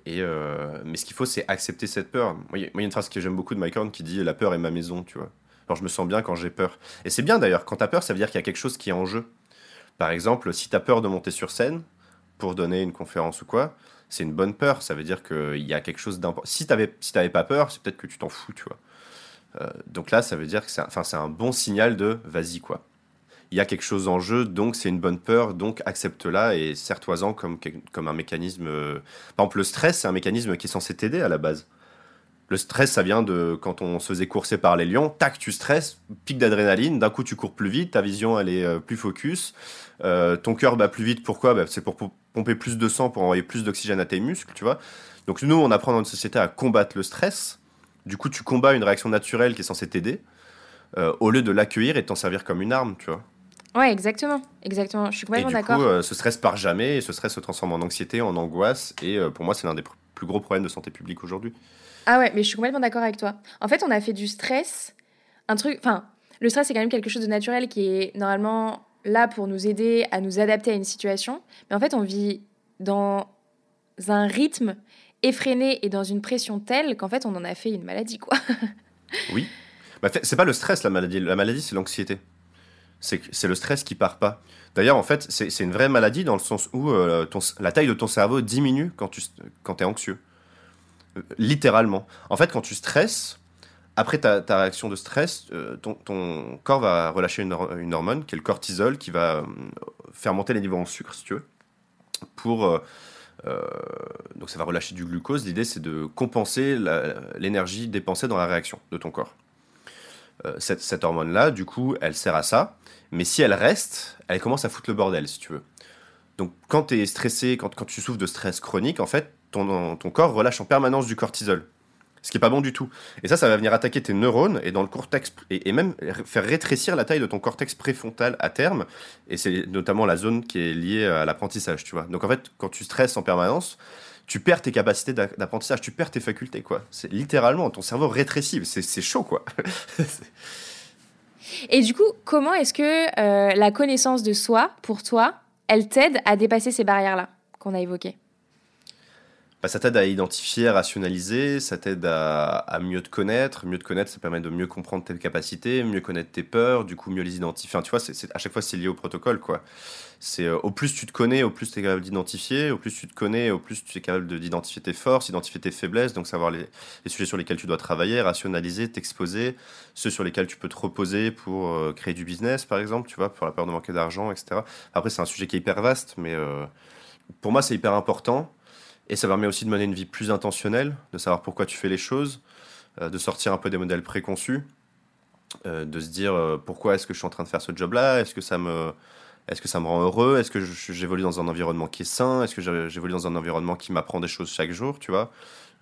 Et euh, mais ce qu'il faut, c'est accepter cette peur. Moi, il y a une phrase que j'aime beaucoup de Mike Horn qui dit La peur est ma maison, tu vois. Alors, je me sens bien quand j'ai peur. Et c'est bien d'ailleurs, quand tu as peur, ça veut dire qu'il y a quelque chose qui est en jeu. Par exemple, si tu as peur de monter sur scène pour donner une conférence ou quoi, c'est une bonne peur. Ça veut dire qu'il y a quelque chose d'important. Si tu n'avais pas peur, c'est peut-être que tu t'en fous, tu vois. Euh, donc là, ça veut dire que c'est un, un bon signal de vas-y, quoi. Il y a quelque chose en jeu, donc c'est une bonne peur, donc accepte-la et serre-toi-en comme, comme un mécanisme. Euh, par exemple, le stress, c'est un mécanisme qui est censé t'aider à la base. Le stress, ça vient de quand on se faisait courser par les lions, tac, tu stresses, pic d'adrénaline, d'un coup tu cours plus vite, ta vision elle est euh, plus focus, ton cœur bat plus vite, pourquoi? Bah, C'est pour pomper plus de sang, pour envoyer plus d'oxygène à tes muscles, tu vois. Donc nous, on apprend dans notre société à combattre le stress, du coup, tu combats une réaction naturelle qui est censée t'aider, euh, au lieu de l'accueillir et de t'en servir comme une arme, tu vois. Ouais, exactement, exactement. Je suis complètement d'accord. Du coup, euh, ce stress part jamais et ce stress se transforme en anxiété, en angoisse. Et euh, pour moi, c'est l'un des plus gros problèmes de santé publique aujourd'hui. Ah ouais, mais je suis complètement d'accord avec toi. En fait, on a fait du stress un truc. Enfin, le stress, c'est quand même quelque chose de naturel qui est normalement là pour nous aider à nous adapter à une situation. Mais en fait, on vit dans un rythme effréné et dans une pression telle qu'en fait on en a fait une maladie quoi. [laughs] oui. Bah, c'est pas le stress la maladie, la maladie c'est l'anxiété. C'est le stress qui part pas. D'ailleurs en fait c'est une vraie maladie dans le sens où euh, la taille de ton cerveau diminue quand tu quand es anxieux. Euh, littéralement. En fait quand tu stresses, après ta, ta réaction de stress, euh, ton, corps va relâcher une, hormone qui est le cortisol qui va faire monter les niveaux en sucre si tu veux pour euh, donc ça va relâcher du glucose. L'idée, c'est de compenser l'énergie dépensée dans la réaction de ton corps. Euh, cette, hormone-là, du coup, elle sert à ça. Mais si elle reste, elle commence à foutre le bordel, si tu veux. Donc quand tu es stressé, quand, quand, tu souffres de stress chronique, en fait, ton, corps relâche en permanence du cortisol ce qui est pas bon du tout. Et ça, ça va venir attaquer tes neurones et dans le cortex et, même faire rétrécir la taille de ton cortex préfrontal à terme. Et c'est notamment la zone qui est liée à l'apprentissage, tu vois. Donc en fait, quand tu stresses en permanence, tu perds tes capacités d'apprentissage, tu perds tes facultés, quoi. C'est littéralement ton cerveau rétrécit. C'est chaud, quoi. [laughs] et du coup, comment est-ce que euh, la connaissance de soi, pour toi, elle t'aide à dépasser ces barrières-là qu'on a évoquées? Bah, ça t'aide à identifier, à rationaliser, ça t'aide à, mieux te connaître. Mieux te connaître, ça permet de mieux comprendre tes capacités, mieux connaître tes peurs, du coup mieux les identifier. Enfin, tu vois, à chaque fois, c'est lié au protocole, quoi. C'est euh, au plus tu te connais, au plus tu es capable d'identifier, au plus tu te connais, au plus tu es capable d'identifier tes forces, identifier tes faiblesses, donc savoir les, sujets sur lesquels tu dois travailler, rationaliser, t'exposer, ceux sur lesquels tu peux te reposer pour euh, créer du business, par exemple, tu vois, pour la peur de manquer d'argent, etc. Après, c'est un sujet qui est hyper vaste, mais euh, pour moi, c'est hyper important. Et ça permet aussi de mener une vie plus intentionnelle, de savoir pourquoi tu fais les choses, euh, de sortir un peu des modèles préconçus, euh, de se dire euh, pourquoi est-ce que je suis en train de faire ce job-là, est-ce que ça me, est-ce que ça me rend heureux, est-ce que j'évolue dans un environnement qui est sain, est-ce que j'évolue dans un environnement qui m'apprend des choses chaque jour, tu vois?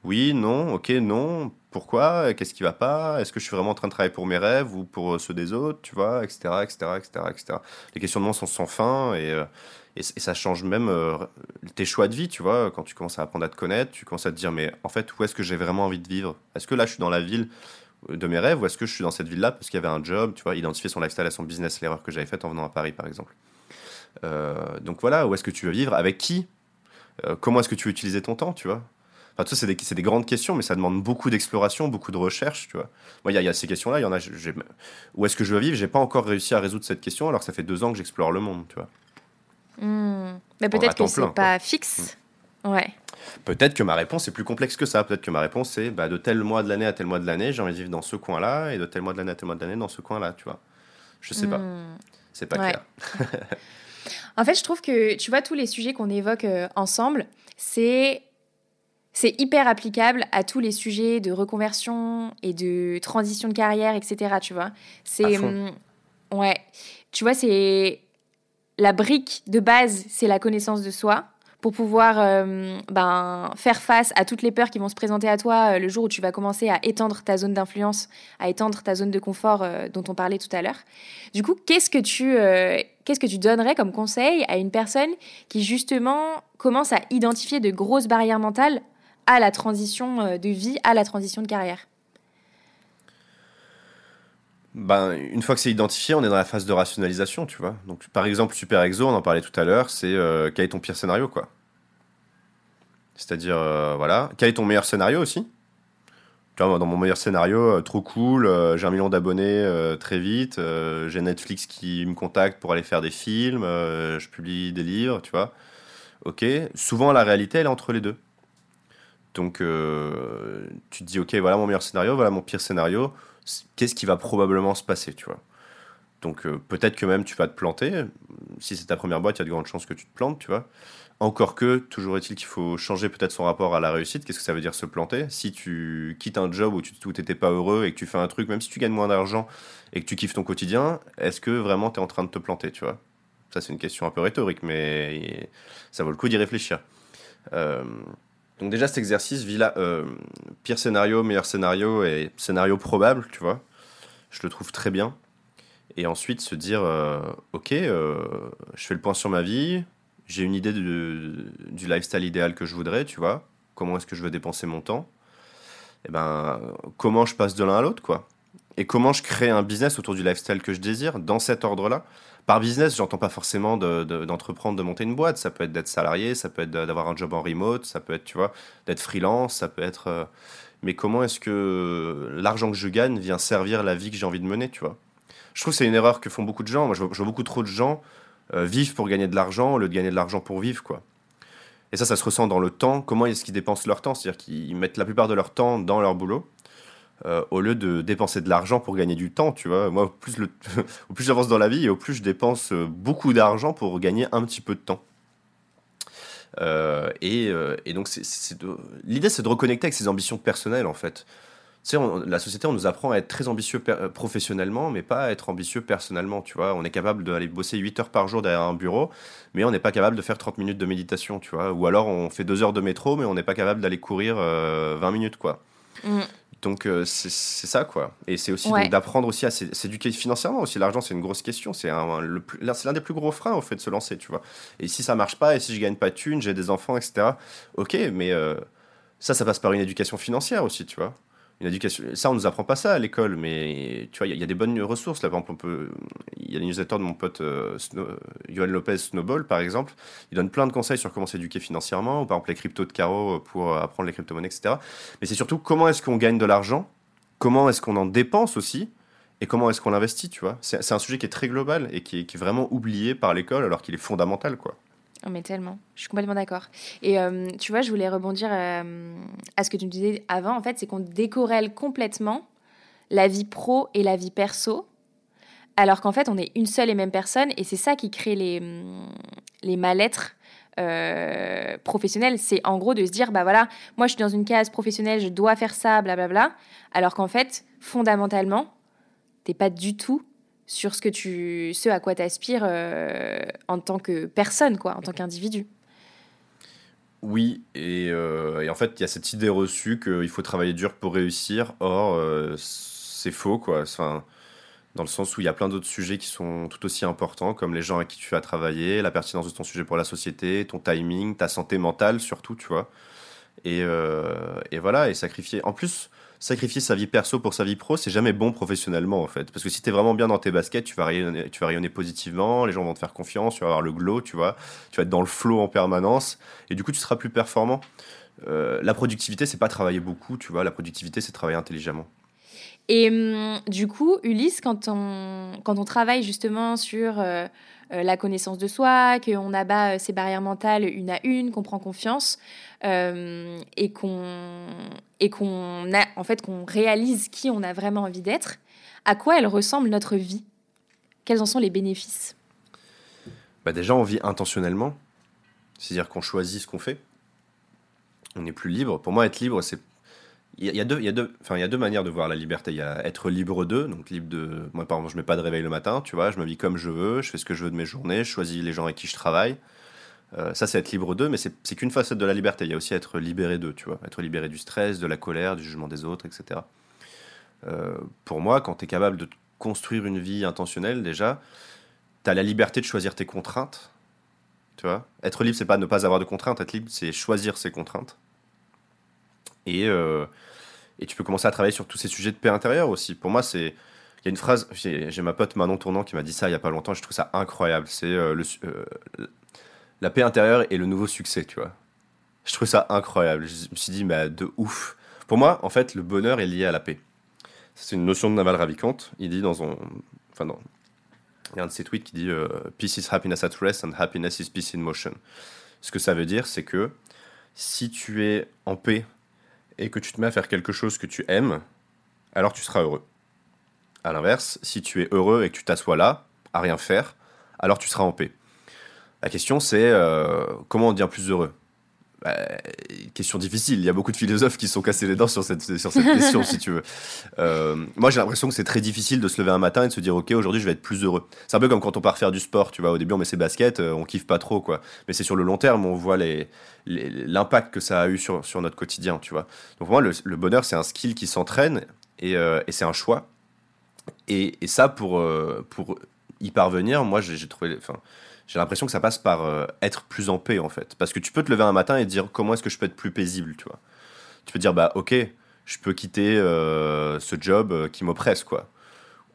Oui, non, ok, non, pourquoi, qu'est-ce qui va pas, est-ce que je suis vraiment en train de travailler pour mes rêves ou pour ceux des autres, tu vois, etc., etc., etc., etc. Les questionnements sont sans fin et et, ça change même euh, tes choix de vie, tu vois. Quand tu commences à apprendre à te connaître, tu commences à te dire, mais en fait, où est-ce que j'ai vraiment envie de vivre? Est-ce que là, je suis dans la ville de mes rêves ou est-ce que je suis dans cette ville-là parce qu'il y avait un job, tu vois, identifier son lifestyle à son business, l'erreur que j'avais faite en venant à Paris, par exemple. Euh, donc voilà, où est-ce que tu veux vivre? Avec qui? Euh, Comment est-ce que tu veux utiliser ton temps, tu vois? Enfin, tout ça, c'est des, des, grandes questions, mais ça demande beaucoup d'exploration, beaucoup de recherche, tu vois. Moi, il y, a ces questions-là, il y en a. Où est-ce que je veux vivre? J'ai pas encore réussi à résoudre cette question, alors que ça fait deux ans que j'explore le monde, tu vois. Hmm. Mais peut-être que c'est pas fixe. Hmm. Ouais. Peut-être que ma réponse est plus complexe que ça. Peut-être que ma réponse est bah, de tel mois de l'année à tel mois de l'année, j'ai envie de vivre dans ce coin-là, et de tel mois de l'année à tel mois de l'année dans ce coin-là, tu vois. Je sais pas. Hmm. C'est pas clair. [laughs] en fait, je trouve que, tu vois, tous les sujets qu'on évoque euh, ensemble, c'est c'est hyper applicable à tous les sujets de reconversion et de transition de carrière, etc. Tu vois, c'est ouais, tu vois, c'est la brique de base, c'est la connaissance de soi pour pouvoir euh, ben, faire face à toutes les peurs qui vont se présenter à toi euh, le jour où tu vas commencer à étendre ta zone d'influence, à étendre ta zone de confort euh, dont on parlait tout à l'heure. Du coup, qu'est-ce que tu qu'est-ce que tu donnerais comme conseil à une personne qui justement commence à identifier de grosses barrières mentales à la transition de vie, à la transition de carrière ben, une fois que c'est identifié, on est dans la phase de rationalisation, tu vois. Donc, par exemple, Super Exo, on en parlait tout à l'heure, c'est euh, quel est ton pire scénario, quoi. C'est-à-dire, euh, voilà, quel est ton meilleur scénario aussi? Tu vois, dans mon meilleur scénario, euh, trop cool, j'ai un million d'abonnés très vite, j'ai Netflix qui me contacte pour aller faire des films, je publie des livres, tu vois. Ok, souvent la réalité, elle est entre les deux. Donc, euh, tu te dis, ok, voilà mon meilleur scénario, voilà mon pire scénario. Qu'est-ce qui va probablement se passer, tu vois? Donc, euh, peut-être que même tu vas te planter. Si c'est ta première boîte, il y a de grandes chances que tu te plantes, tu vois. Encore que, toujours est-il qu'il faut changer peut-être son rapport à la réussite. Qu'est-ce que ça veut dire se planter? Si tu quittes un job où tu n'étais pas heureux et que tu fais un truc, même si tu gagnes moins d'argent et que tu kiffes ton quotidien, est-ce que vraiment tu es en train de te planter, tu vois? Ça, c'est une question un peu rhétorique, mais ça vaut le coup d'y réfléchir. Euh, donc déjà cet exercice, euh, pire scénario, meilleur scénario et scénario probable, tu vois, je le trouve très bien. Et ensuite se dire, euh, ok, euh, je fais le point sur ma vie, j'ai une idée du lifestyle idéal que je voudrais, tu vois, comment est-ce que je veux dépenser mon temps, et eh ben comment je passe de l'un à l'autre, quoi? Et comment je crée un business autour du lifestyle que je désire, dans cet ordre-là? Par business, j'entends pas forcément d'entreprendre, de, monter une boîte. Ça peut être d'être salarié, ça peut être d'avoir un job en remote, ça peut être, tu vois, d'être freelance, ça peut être. Euh, mais comment est-ce que l'argent que je gagne vient servir la vie que j'ai envie de mener, tu vois? Je trouve que c'est une erreur que font beaucoup de gens. Moi, je vois, beaucoup trop de gens euh, vivre pour gagner de l'argent au lieu de gagner de l'argent pour vivre, quoi. Et ça, ça se ressent dans le temps. Comment est-ce qu'ils dépensent leur temps? C'est-à-dire qu'ils mettent la plupart de leur temps dans leur boulot. Euh, au lieu de dépenser de l'argent pour gagner du temps, tu vois. Moi, [laughs] au plus, j'avance dans la vie, et au plus je dépense euh, beaucoup d'argent pour gagner un petit peu de temps. Euh, et, donc, l'idée, c'est de reconnecter avec ses ambitions personnelles, en fait. Tu sais, la société, on nous apprend à être très ambitieux professionnellement, mais pas à être ambitieux personnellement, tu vois. On est capable d'aller bosser 8 heures par jour derrière un bureau, mais on n'est pas capable de faire 30 minutes de méditation, tu vois. Ou alors, on fait 2 heures de métro, mais on n'est pas capable d'aller courir 20 minutes, quoi. Mm. Donc euh, c'est ça quoi. Et c'est aussi d'apprendre aussi à s'éduquer financièrement aussi. L'argent c'est une grosse question. C'est l'un des plus gros freins au fait de se lancer, tu vois. Et si ça marche pas et si je gagne pas de thunes, j'ai des enfants, etc. Ok, mais euh, ça, ça passe par une éducation financière aussi, tu vois une éducation. Ça, on nous apprend pas ça à l'école, mais tu vois, il y, a des bonnes ressources. Là, par exemple. Il y a les newsletters de mon pote euh, Johan Lopez Snowball, par exemple. Il donne plein de conseils sur comment s'éduquer financièrement, ou par exemple les cryptos de Caro pour apprendre les crypto-monnaies, etc. Mais c'est surtout comment est-ce qu'on gagne de l'argent, comment est-ce qu'on en dépense aussi, et comment est-ce qu'on l'investit, tu vois. C'est un sujet qui est très global et qui est, qui est vraiment oublié par l'école, alors qu'il est fondamental, quoi. Oh, mais tellement, je suis complètement d'accord. Et euh, tu vois, je voulais rebondir euh, à ce que tu me disais avant, en fait, c'est qu'on décorrèle complètement la vie pro et la vie perso, alors qu'en fait, on est une seule et même personne, et c'est ça qui crée les, les mal-être euh, professionnels. C'est en gros de se dire, bah voilà, moi je suis dans une case professionnelle, je dois faire ça, blablabla, alors qu'en fait, fondamentalement, t'es pas du tout sur ce que tu ce à quoi tu aspires euh, en tant que personne quoi en tant qu'individu. Oui euh, et, en fait il y a cette idée reçue qu'il faut travailler dur pour réussir. Or euh, c'est faux quoi. Enfin dans le sens où il y a plein d'autres sujets qui sont tout aussi importants comme les gens à qui tu as travaillé la pertinence de ton sujet pour la société ton timing ta santé mentale surtout tu vois. Et, et voilà et sacrifier. En plus sacrifier sa vie perso pour sa vie pro, c'est jamais bon professionnellement en fait. Parce que si tu es vraiment bien dans tes baskets, tu vas, rayonner, tu vas rayonner positivement, les gens vont te faire confiance, tu vas avoir le glow, tu vois, tu vas être dans le flow en permanence, et du coup tu seras plus performant. Euh, la productivité, c'est pas travailler beaucoup, tu vois, la productivité, c'est travailler intelligemment. Et hum, du coup, Ulysse, quand on, quand on travaille justement sur euh, la connaissance de soi, qu'on abat ses barrières mentales une à une, qu'on prend confiance, et qu'on et qu'on a en fait qu'on réalise qui on a vraiment envie d'être, à quoi elle ressemble notre vie? Quels en sont les bénéfices? Bah Déjà, on vit intentionnellement, c'est-à-dire qu'on choisit ce qu'on fait. On est plus libre. Pour moi, être libre, c'est il y, a deux, il y a deux, enfin il y a deux manières de voir la liberté. Il y a être libre d'eux, donc libre de, moi par exemple, je mets pas de réveil le matin, tu vois, je me vis comme je veux, je fais ce que je veux de mes journées, je choisis les gens avec qui je travaille. Euh, ça, c'est être libre d'eux, mais c'est qu'une facette de la liberté. Il y a aussi être libéré d'eux, tu vois. Être libéré du stress, de la colère, du jugement des autres, etc. Euh, pour moi, quand tu es capable de construire une vie intentionnelle, déjà, tu as la liberté de choisir tes contraintes. Tu vois Être libre, c'est pas ne pas avoir de contraintes. Être libre, c'est choisir ses contraintes. Et, euh, et tu peux commencer à travailler sur tous ces sujets de paix intérieure aussi. Pour moi, c'est. Il y a une phrase, j'ai ma pote Manon Tournant qui m'a dit ça il y a pas longtemps, je trouve ça incroyable. C'est le, la paix intérieure est le nouveau succès, tu vois. Je trouve ça incroyable. Je me suis dit, mais de ouf. Pour moi, en fait, le bonheur est lié à la paix. C'est une notion de Naval Ravikant. Il dit dans un. Enfin, Il y a un de ses tweets qui dit euh, Peace is happiness at rest and happiness is peace in motion. Ce que ça veut dire, c'est que si tu es en paix et que tu te mets à faire quelque chose que tu aimes, alors tu seras heureux. À l'inverse, si tu es heureux et que tu t'assois là, à rien faire, alors tu seras en paix. La question c'est euh, comment on devient plus heureux? Bah, question difficile. Il y a beaucoup de philosophes qui sont cassés les dents sur cette, sur cette question, si tu veux. Euh, moi, j'ai l'impression que c'est très difficile de se lever un matin et de se dire, OK, aujourd'hui, je vais être plus heureux. C'est un peu comme quand on part faire du sport, tu vois. Au début, on met ses baskets, euh, on kiffe pas trop, quoi. Mais c'est sur le long terme, on voit l'impact que ça a eu sur, sur notre quotidien, tu vois. Donc, moi, le, bonheur, c'est un skill qui s'entraîne et, et c'est un choix. Et, et ça, pour, pour y parvenir, moi, j'ai trouvé. Enfin, j'ai l'impression que ça passe par euh, être plus en paix, en fait. Parce que tu peux te lever un matin et dire comment est-ce que je peux être plus paisible, tu vois? Tu peux dire, bah, ok, je peux quitter euh, ce job euh, qui m'oppresse, quoi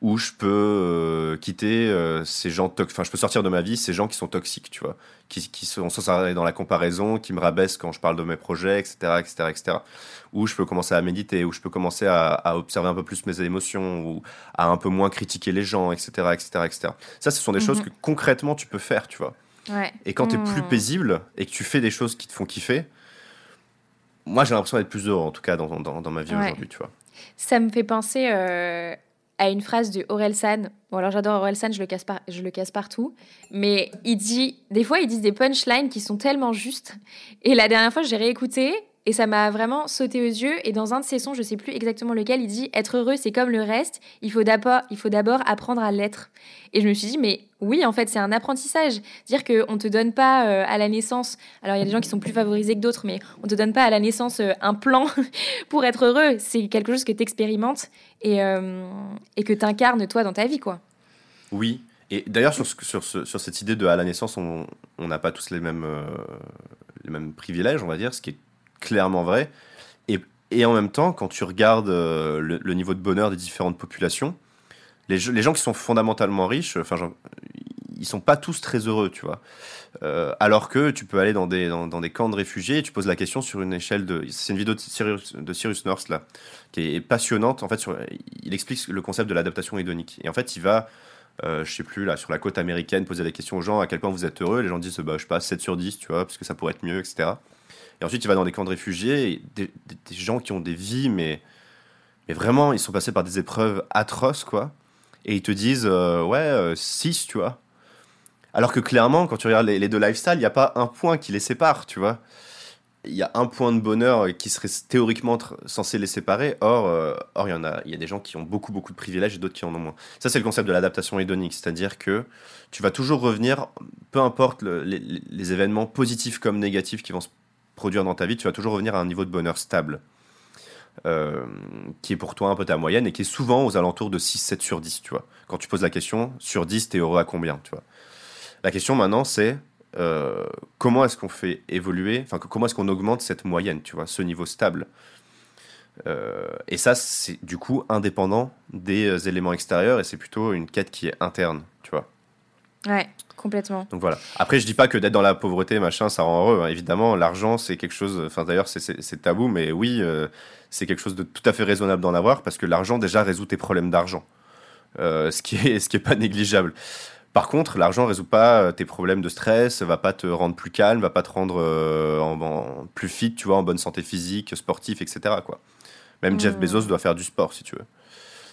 où je peux euh, quitter euh, ces gens enfin je peux sortir de ma vie ces gens qui sont toxiques tu vois. Qui, qui sont sans dans la comparaison qui me rabaissent quand je parle de mes projets etc etc etc où je peux commencer à méditer où je peux commencer à, observer un peu plus mes émotions ou à un peu moins critiquer les gens etc etc etc ça ce sont des choses mhm. que concrètement tu peux faire tu vois. Et quand tu es plus hmm. paisible et que tu fais des choses qui te font kiffer moi j'ai l'impression d'être plus heureux en tout cas dans, dans, dans ma vie aujourd'hui tu vois. Ça me fait penser euh, à une phrase de San. Bon, alors j'adore San, je le casse par... je le casse partout, mais il dit des fois ils disent des punchlines qui sont tellement justes. Et la dernière fois, j'ai réécouté et ça m'a vraiment sauté aux yeux. Et dans un de ses sons, je sais plus exactement lequel, il dit Être heureux, c'est comme le reste, il faut d'abord, apprendre à l'être. Et je me suis dit Mais oui, en fait, c'est un apprentissage. Dire qu'on ne te donne pas euh, à la naissance, alors il y a des gens qui sont plus favorisés que d'autres, mais on ne te donne pas à la naissance euh, un plan [laughs] pour être heureux. C'est quelque chose que tu expérimentes et, euh, et que tu incarnes toi dans ta vie, quoi. Oui. Et d'ailleurs, sur, cette idée de à la naissance, on n'a pas tous les mêmes, les mêmes privilèges, on va dire, ce qui est clairement vrai. Et, et en même temps, quand tu regardes euh, le, niveau de bonheur des différentes populations, les, les gens qui sont fondamentalement riches, enfin, ils sont pas tous très heureux, tu vois. Euh, alors que tu peux aller dans des, dans, des camps de réfugiés et tu poses la question sur une échelle de. C'est une vidéo de Cyrus, de Cyrus North, là, qui est passionnante. En fait, il explique le concept de l'adaptation hédonique. Et en fait, il va. Euh, je sais plus, là, sur la côte américaine, poser la question aux gens à quel point vous êtes heureux. Les gens disent, bah, je sais pas, 7 sur 10, tu vois, parce que ça pourrait être mieux, etc. Et ensuite, il va dans des camps de réfugiés, des, gens qui ont des vies, mais, mais vraiment, ils sont passés par des épreuves atroces, quoi. Et ils te disent, euh, ouais, 6, euh, tu vois. Alors que clairement, quand tu regardes les, deux lifestyles, il n'y a pas un point qui les sépare, tu vois. Il y a un point de bonheur qui serait théoriquement censé les séparer. Or, euh, or il y en a, il y a des gens qui ont beaucoup, beaucoup de privilèges et d'autres qui en ont moins. Ça, c'est le concept de l'adaptation hédonique, c'est-à-dire que tu vas toujours revenir, peu importe les, les, événements positifs comme négatifs qui vont se produire dans ta vie, tu vas toujours revenir à un niveau de bonheur stable. Euh, qui est pour toi un peu ta moyenne et qui est souvent aux alentours de 6-7 sur 10, tu vois. Quand tu poses la question, sur 10, t'es heureux à combien, tu vois. La question maintenant, c'est euh, comment est-ce qu'on fait évoluer, enfin, comment est-ce qu'on augmente cette moyenne, tu vois, ce niveau stable. Euh, et ça, c'est du coup indépendant des éléments extérieurs et c'est plutôt une quête qui est interne, tu vois. Ouais, complètement. Donc voilà. Après, je dis pas que d'être dans la pauvreté, machin, ça rend heureux. Hein. Évidemment, l'argent, c'est quelque chose. Enfin, d'ailleurs, c'est tabou, mais oui, euh, c'est quelque chose de tout à fait raisonnable d'en avoir parce que l'argent déjà résout tes problèmes d'argent, euh, ce qui est [laughs] ce qui est pas négligeable. Par contre, l'argent résout pas euh, tes problèmes de stress, va pas te rendre plus calme, va pas te rendre en, plus fit, tu vois, en bonne santé physique, sportif, etc. Quoi. Même Jeff mmh. Bezos doit faire du sport, si tu veux.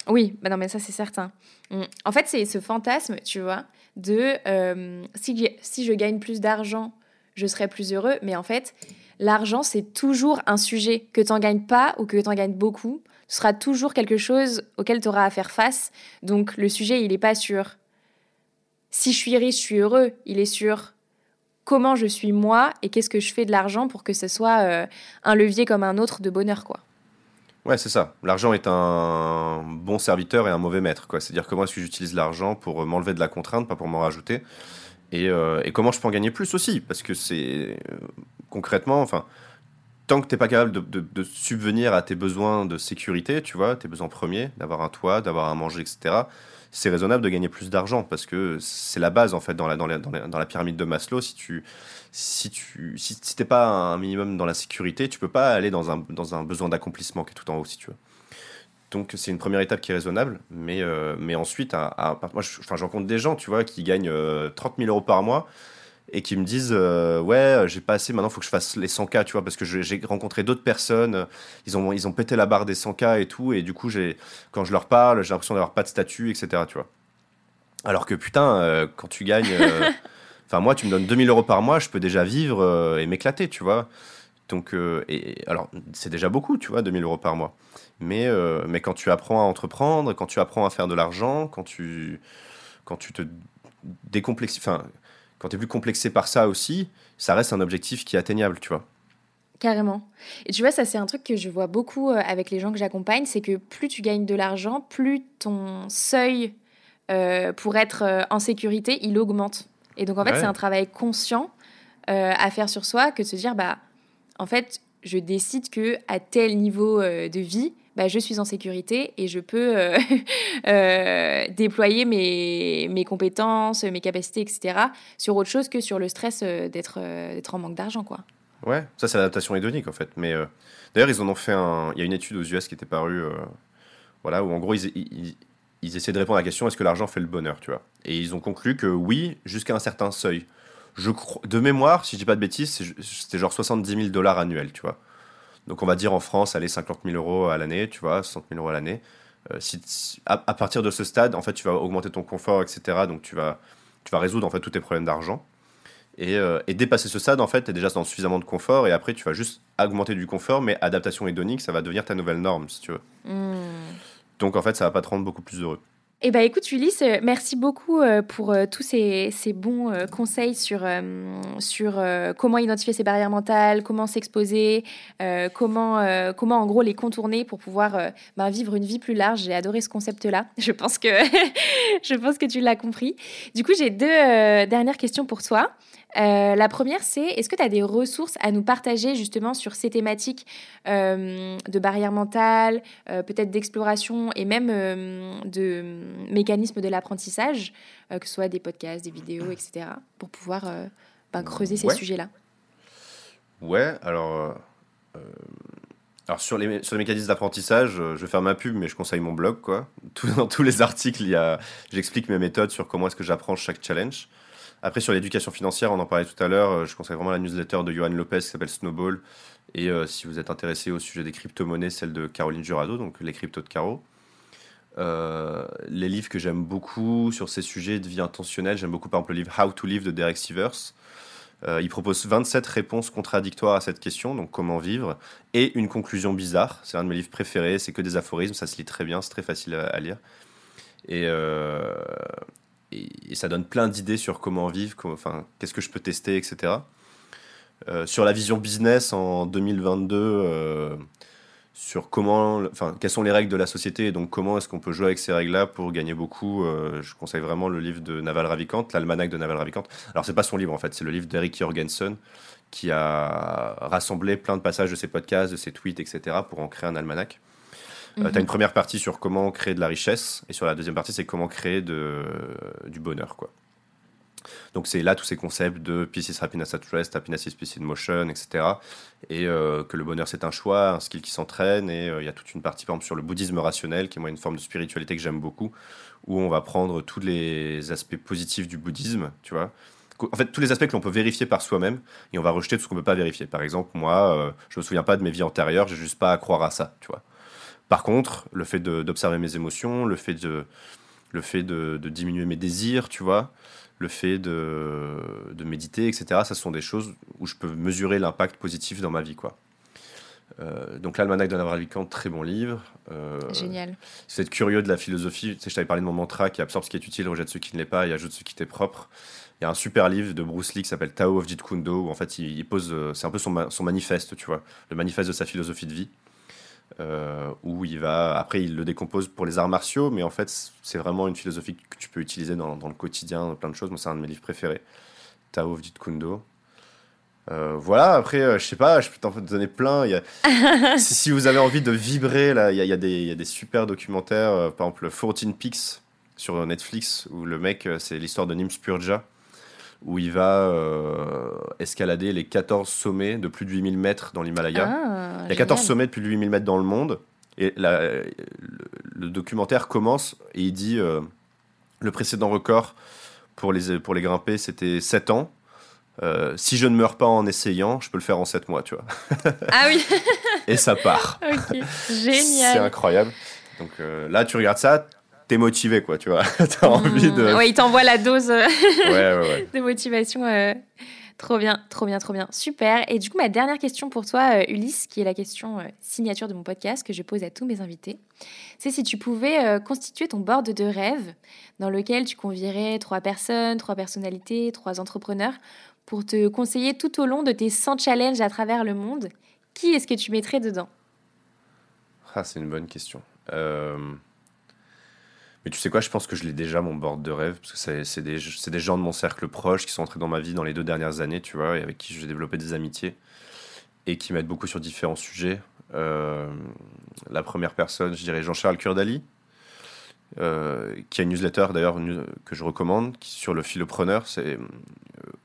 Oui, bah non, mais ça c'est certain. Mmh. En fait, c'est ce fantasme, tu vois, de euh, si, si je gagne plus d'argent, je serai plus heureux. Mais en fait, l'argent, c'est toujours un sujet. Que tu n'en gagnes pas ou que tu en gagnes beaucoup, ce sera toujours quelque chose auquel tu auras à faire face. Donc le sujet, il n'est pas sur si je suis riche, je suis heureux. Il est sur comment je suis moi et qu'est-ce que je fais de l'argent pour que ce soit euh, un levier comme un autre de bonheur, quoi. Ouais, c'est ça. L'argent est un bon serviteur et un mauvais maître. C'est-à-dire comment est-ce que j'utilise l'argent pour m'enlever de la contrainte, pas pour m'en rajouter. Et, euh, et, comment je peux en gagner plus aussi? Parce que c'est euh, concrètement, enfin, tant que tu n'es pas capable de, de, subvenir à tes besoins de sécurité, tu vois, tes besoins premiers, d'avoir un toit, d'avoir à manger, etc., c'est raisonnable de gagner plus d'argent parce que c'est la base en fait dans la, dans, la, dans, la, pyramide de Maslow. Si tu si tu si, t'es pas un minimum dans la sécurité, tu peux pas aller dans un, dans un besoin d'accomplissement qui est tout en haut si tu veux. Donc c'est une première étape qui est raisonnable, mais, euh, mais ensuite, moi je, enfin, rencontre des gens, tu vois, qui gagnent 30 euh, 000 euros par mois et qui me disent ouais j'ai pas assez maintenant faut que je fasse les 100K tu vois parce que j'ai rencontré d'autres personnes ils ont ils ont pété la barre des 100K et tout et du coup j'ai quand je leur parle j'ai l'impression d'avoir pas de statut etc tu vois. Alors que putain quand tu gagnes [laughs] enfin moi tu me donnes 2000 euros par mois je peux déjà vivre et m'éclater tu vois. Donc et alors c'est déjà beaucoup tu vois 2000 euros par mois. Mais mais quand tu apprends à entreprendre quand tu apprends à faire de l'argent quand tu quand tu te décomplexes enfin quand tu es plus complexé par ça aussi, ça reste un objectif qui est atteignable, tu vois. Carrément. Et tu vois, ça c'est un truc que je vois beaucoup euh, avec les gens que j'accompagne, c'est que plus tu gagnes de l'argent, plus ton seuil euh, pour être euh, en sécurité, il augmente. Et donc en fait, c'est un travail conscient à faire sur soi que de se dire, bah, en fait, je décide que à tel niveau de vie, bah, je suis en sécurité et je peux euh, [laughs] euh, déployer mes, compétences, mes capacités, etc. sur autre chose que sur le stress euh, d'être en manque d'argent. quoi. Ouais, ça c'est l'adaptation hédonique en fait. Mais d'ailleurs, ils en ont fait un. Il y a une étude aux US qui était parue, voilà, où en gros ils, ils, essaient de répondre à la question est-ce que l'argent fait le bonheur, tu vois? Et ils ont conclu que oui, jusqu'à un certain seuil. Je de mémoire, si je dis pas de bêtises, c'était genre 70 000 dollars annuels, tu vois? Donc on va dire en France, allez, 50 000 euros à l'année, tu vois, 60 000 euros à l'année. Euh, si, à, partir de ce stade, en fait, tu vas augmenter ton confort, etc. Donc tu vas, tu vas résoudre en fait tous tes problèmes d'argent. Et, euh, et, dépasser ce stade, en fait, tu es déjà dans suffisamment de confort. Et après, tu vas juste augmenter du confort, mais adaptation hédonique, ça va devenir ta nouvelle norme, si tu veux. Hmm. Donc en fait, ça va pas te rendre beaucoup plus heureux. Eh bien, écoute, Ulysse, euh, merci beaucoup euh, pour euh, tous ces, bons conseils sur, sur comment identifier ses barrières mentales, comment s'exposer, comment, comment, en gros, les contourner pour pouvoir ben, vivre une vie plus large. J'ai adoré ce concept-là. [laughs] Je, pense que [laughs] je pense que tu l'as compris. Du coup, j'ai deux dernières questions pour toi. Euh, la première, c'est est-ce que tu as des ressources à nous partager justement sur ces thématiques euh, de barrières mentales, euh, peut-être d'exploration et même de mécanismes de l'apprentissage, que ce soit des podcasts, des vidéos, etc., pour pouvoir ben, creuser ces sujets-là? Ouais, alors. Alors sur les, sur les mécanismes d'apprentissage, je vais faire ma pub, mais je conseille mon blog. Quoi. [laughs] dans tous les articles, j'explique mes méthodes sur comment est-ce que j'apprends chaque challenge. Après, sur l'éducation financière, on en parlait tout à l'heure, euh, je conseille vraiment la newsletter de Johan Lopez qui s'appelle Snowball. Et euh, si vous êtes intéressé au sujet des crypto-monnaies, celle de Caroline Jurado, donc les cryptos de Caro. Euh, les livres que j'aime beaucoup sur ces sujets de vie intentionnelle, j'aime beaucoup par exemple le livre How to Live de Derek Sivers. il propose 27 réponses contradictoires à cette question, donc comment vivre, et une conclusion bizarre. C'est un de mes livres préférés, c'est que des aphorismes, ça se lit très bien, c'est très facile à, lire. Et, et, ça donne plein d'idées sur comment vivre, enfin, qu'est-ce que je peux tester, etc. Euh, sur la vision business en 2022, euh, sur comment, enfin, quelles sont les règles de la société et donc comment est-ce qu'on peut jouer avec ces règles-là pour gagner beaucoup. Euh, je conseille vraiment le livre de Naval Ravikant, l'almanach de Naval Ravikant. Alors c'est pas son livre en fait, c'est le livre d'Eric Jorgensen qui a rassemblé plein de passages de ses podcasts, de ses tweets, etc. pour en créer un almanach. Euh, tu as une première partie sur comment créer de la richesse, et sur la deuxième partie, c'est comment créer de, du bonheur. Quoi. Donc c'est là tous ces concepts de peace is happiness at rest, happiness is peace in motion, etc. Et euh, que le bonheur c'est un choix, un skill qui s'entraîne. Et euh, il y a toute une partie par exemple sur le bouddhisme rationnel, qui est moi une forme de spiritualité que j'aime beaucoup, où on va prendre tous les aspects positifs du bouddhisme, tu vois. En fait, tous les aspects que l'on peut vérifier par soi-même, et on va rejeter tout ce qu'on ne peut pas vérifier. Par exemple, moi, je me souviens pas de mes vies antérieures, j'ai juste pas à croire à ça, tu vois. Par contre, le fait d'observer mes émotions, le fait de, le fait de, diminuer mes désirs, tu vois, le fait de, méditer, etc., ça sont des choses où je peux mesurer l'impact positif dans ma vie, quoi. Euh, donc l'almanach de Ravikant, très bon livre. Euh, Génial. Si vous êtes curieux de la philosophie, tu sais, je t'avais parlé de mon mantra qui absorbe ce qui est utile, rejette ce qui ne l'est pas et ajoute ce qui t'est propre. Il y a un super livre de Bruce Lee qui s'appelle Tao of Jeet Kune Do, où en fait il, pose, euh, c'est un peu son, son manifeste, tu vois, le manifeste de sa philosophie de vie. Euh, où il va. Après, il le décompose pour les arts martiaux, mais en fait, c'est vraiment une philosophie que tu peux utiliser dans, dans le quotidien, plein de choses. Moi, c'est un de mes livres préférés, Tao of Kundo. Euh, voilà, après, euh, je sais pas, je peux t'en donner plein. Il y a... [laughs] si, vous avez envie de vibrer, là, il y a, y a, des, il y a des, super documentaires, par exemple 14 Peaks sur Netflix, où le mec, c'est l'histoire de Nim Spurja, où il va euh, escalader les 14 sommets de plus de 8000 mètres dans l'Himalaya. Ah, il y a 14 sommets de plus de 8000 mètres dans le monde. Et le, documentaire commence et il dit euh, le précédent record pour les, pour les grimper, c'était 7 ans. euh, si je ne meurs pas en essayant, je peux le faire en 7 mois, tu vois. Ah oui [laughs] Et ça part. Ok, C'est génial. incroyable. Donc euh, là, tu regardes ça, t'es motivé, quoi, tu vois. [laughs] T'as envie de. Mmh, Ouais, il t'envoie la dose euh, Ouais, ouais, ouais. [laughs] de motivation. euh, Trop bien, trop bien, trop bien. Super. Et du coup, ma dernière question pour toi, euh, Ulysse, qui est la question euh, signature de mon podcast que je pose à tous mes invités, c'est si tu pouvais euh, constituer ton board de rêve dans lequel tu convierais trois personnes, trois personnalités, trois entrepreneurs pour te conseiller tout au long de tes 100 challenges à travers le monde. Qui est-ce que tu mettrais dedans? Ah, c'est une bonne question. Mais tu sais quoi, je pense que je l'ai déjà, mon board de rêve, parce que c'est des, gens de mon cercle proche qui sont entrés dans ma vie dans les deux dernières années, tu vois, et avec qui j'ai développé des amitiés, et qui m'aident beaucoup sur différents sujets. Euh, La première personne, je dirais Jean-Charles Kurdali, euh, qui a une newsletter d'ailleurs que je recommande, sur le philopreneur, c'est euh,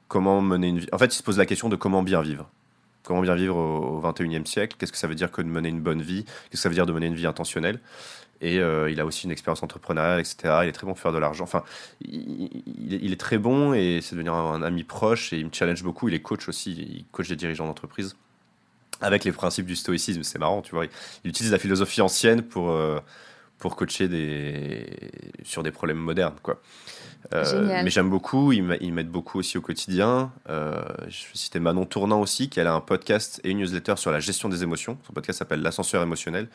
comment mener une vie. En fait, il se pose la question de comment bien vivre. Comment bien vivre au, au 21e siècle Qu'est-ce que ça veut dire que de mener une bonne vie Qu'est-ce que ça veut dire de mener une vie intentionnelle Et euh, il a aussi une expérience entrepreneuriale, etc. Il est très bon pour faire de l'argent. Enfin, il, il est, très bon et c'est devenu un, un ami proche et il me challenge beaucoup. Il est coach aussi, il coach des dirigeants d'entreprise avec les principes du stoïcisme. C'est marrant, tu vois. Il, il utilise la philosophie ancienne pour, euh, pour coacher des, sur des problèmes modernes, quoi. Euh, mais j'aime beaucoup, il m'a- il m'aide beaucoup aussi au quotidien. Euh, je vais citer Manon Tournant aussi, qui elle a un podcast et une newsletter sur la gestion des émotions. Son podcast s'appelle L'ascenseur émotionnel.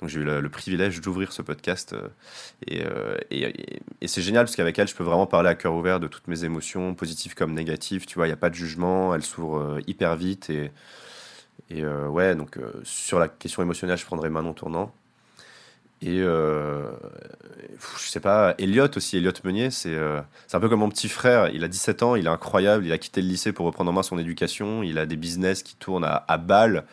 Donc j'ai eu le, privilège d'ouvrir ce podcast euh, et, euh, et- c'est génial parce qu'avec elle je peux vraiment parler à cœur ouvert de toutes mes émotions, positives comme négatives. Tu vois, il n'y a pas de jugement, elle s'ouvre euh, hyper vite et, ouais, donc sur la question émotionnelle, je prendrais Manon Tournant. Et euh, je sais pas, Elliot aussi, Elliot Meunier, c'est c'est un peu comme mon petit frère. Il a 17 ans, il est incroyable, il a quitté le lycée pour reprendre en main son éducation. Il a des business qui tournent à, à balle.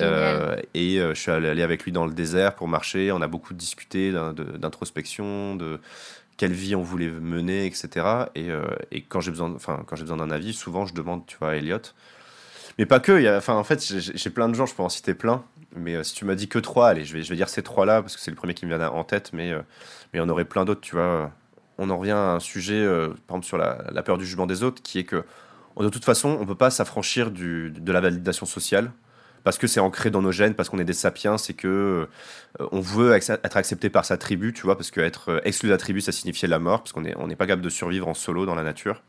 Euh, et euh, je suis allé avec lui dans le désert pour marcher. On a beaucoup discuté d'introspection, de quelle vie on voulait mener, etc. Et, euh, et quand j'ai besoin, besoin d'un avis, souvent je demande, tu vois, à Elliot. Mais pas que. en fait, j'ai plein de gens. Je peux en citer plein. Mais si tu m'as dit que trois, allez, je vais, je vais dire ces trois-là parce que c'est le premier qui me vient en tête. Mais mais il y en aurait plein d'autres. Tu vois. On en revient à un sujet, par exemple sur la, peur du jugement des autres, qui est que de toute façon, on peut pas s'affranchir de la validation sociale parce que c'est ancré dans nos gènes, parce qu'on est des sapiens, c'est que euh, on veut être accepté par sa tribu, tu vois, parce que être euh, exclu de la tribu, ça signifiait la mort, parce qu'on est on n'est pas capable de survivre en solo dans la nature.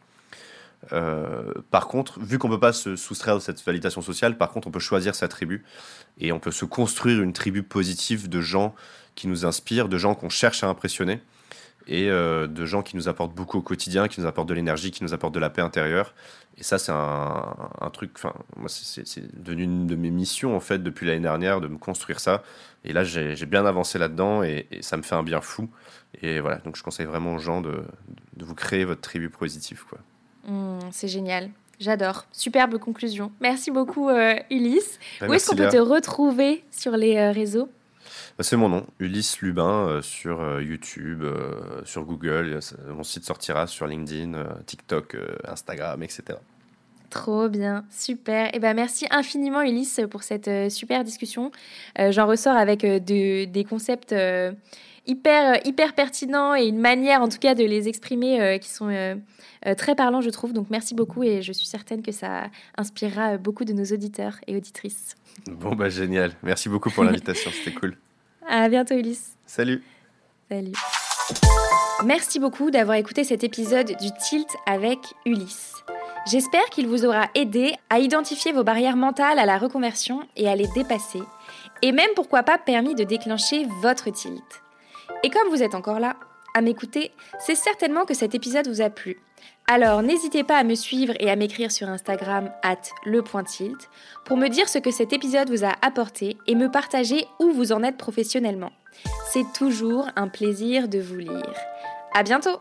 Euh, par contre, vu qu'on peut pas se soustraire de cette validation sociale, par contre, on peut choisir sa tribu et on peut se construire une tribu positive de gens qui nous inspirent, de gens qu'on cherche à impressionner et euh, de gens qui nous apportent beaucoup au quotidien, qui nous apportent de l'énergie, qui nous apportent de la paix intérieure. Et ça, c'est un, un truc. Enfin, moi, c'est- devenu une de mes missions en fait depuis l'année dernière de me construire ça. Et là, j'ai bien avancé là-dedans et, et ça me fait un bien fou. Et voilà, donc je conseille vraiment aux gens de, de vous créer votre tribu positive, quoi. Hmm, c'est génial. J'adore. Superbe conclusion. Merci beaucoup, euh, Ulysse. Bah, Où est-ce qu'on peut te retrouver sur les euh, réseaux? C'est mon nom, Ulysse Lubin, euh, sur euh, YouTube, euh, sur Google. Mon site sortira sur LinkedIn, TikTok, Instagram, etc. Trop bien, super. Et ben merci infiniment Ulysse pour cette super discussion. Euh, J'en ressors avec de- des concepts euh, hyper hyper pertinents et une manière en tout cas de les exprimer euh, qui sont très parlants je trouve. Donc merci beaucoup et je suis certaine que ça inspirera beaucoup de nos auditeurs et auditrices. Bon, bah génial. Merci beaucoup pour l'invitation, c'était cool. [laughs] À bientôt Ulysse. Salut Salut. Merci beaucoup d'avoir écouté cet épisode du Tilt avec Ulysse. J'espère qu'il vous aura aidé à identifier vos barrières mentales à la reconversion et à les dépasser, et même pourquoi pas permis de déclencher votre tilt. Et comme vous êtes encore là, à m'écouter, c'est certainement que cet épisode vous a plu. Alors n'hésitez pas à me suivre et à m'écrire sur Instagram at pour me dire ce que cet épisode vous a apporté et me partager où vous en êtes professionnellement. C'est toujours un plaisir de vous lire. À bientôt!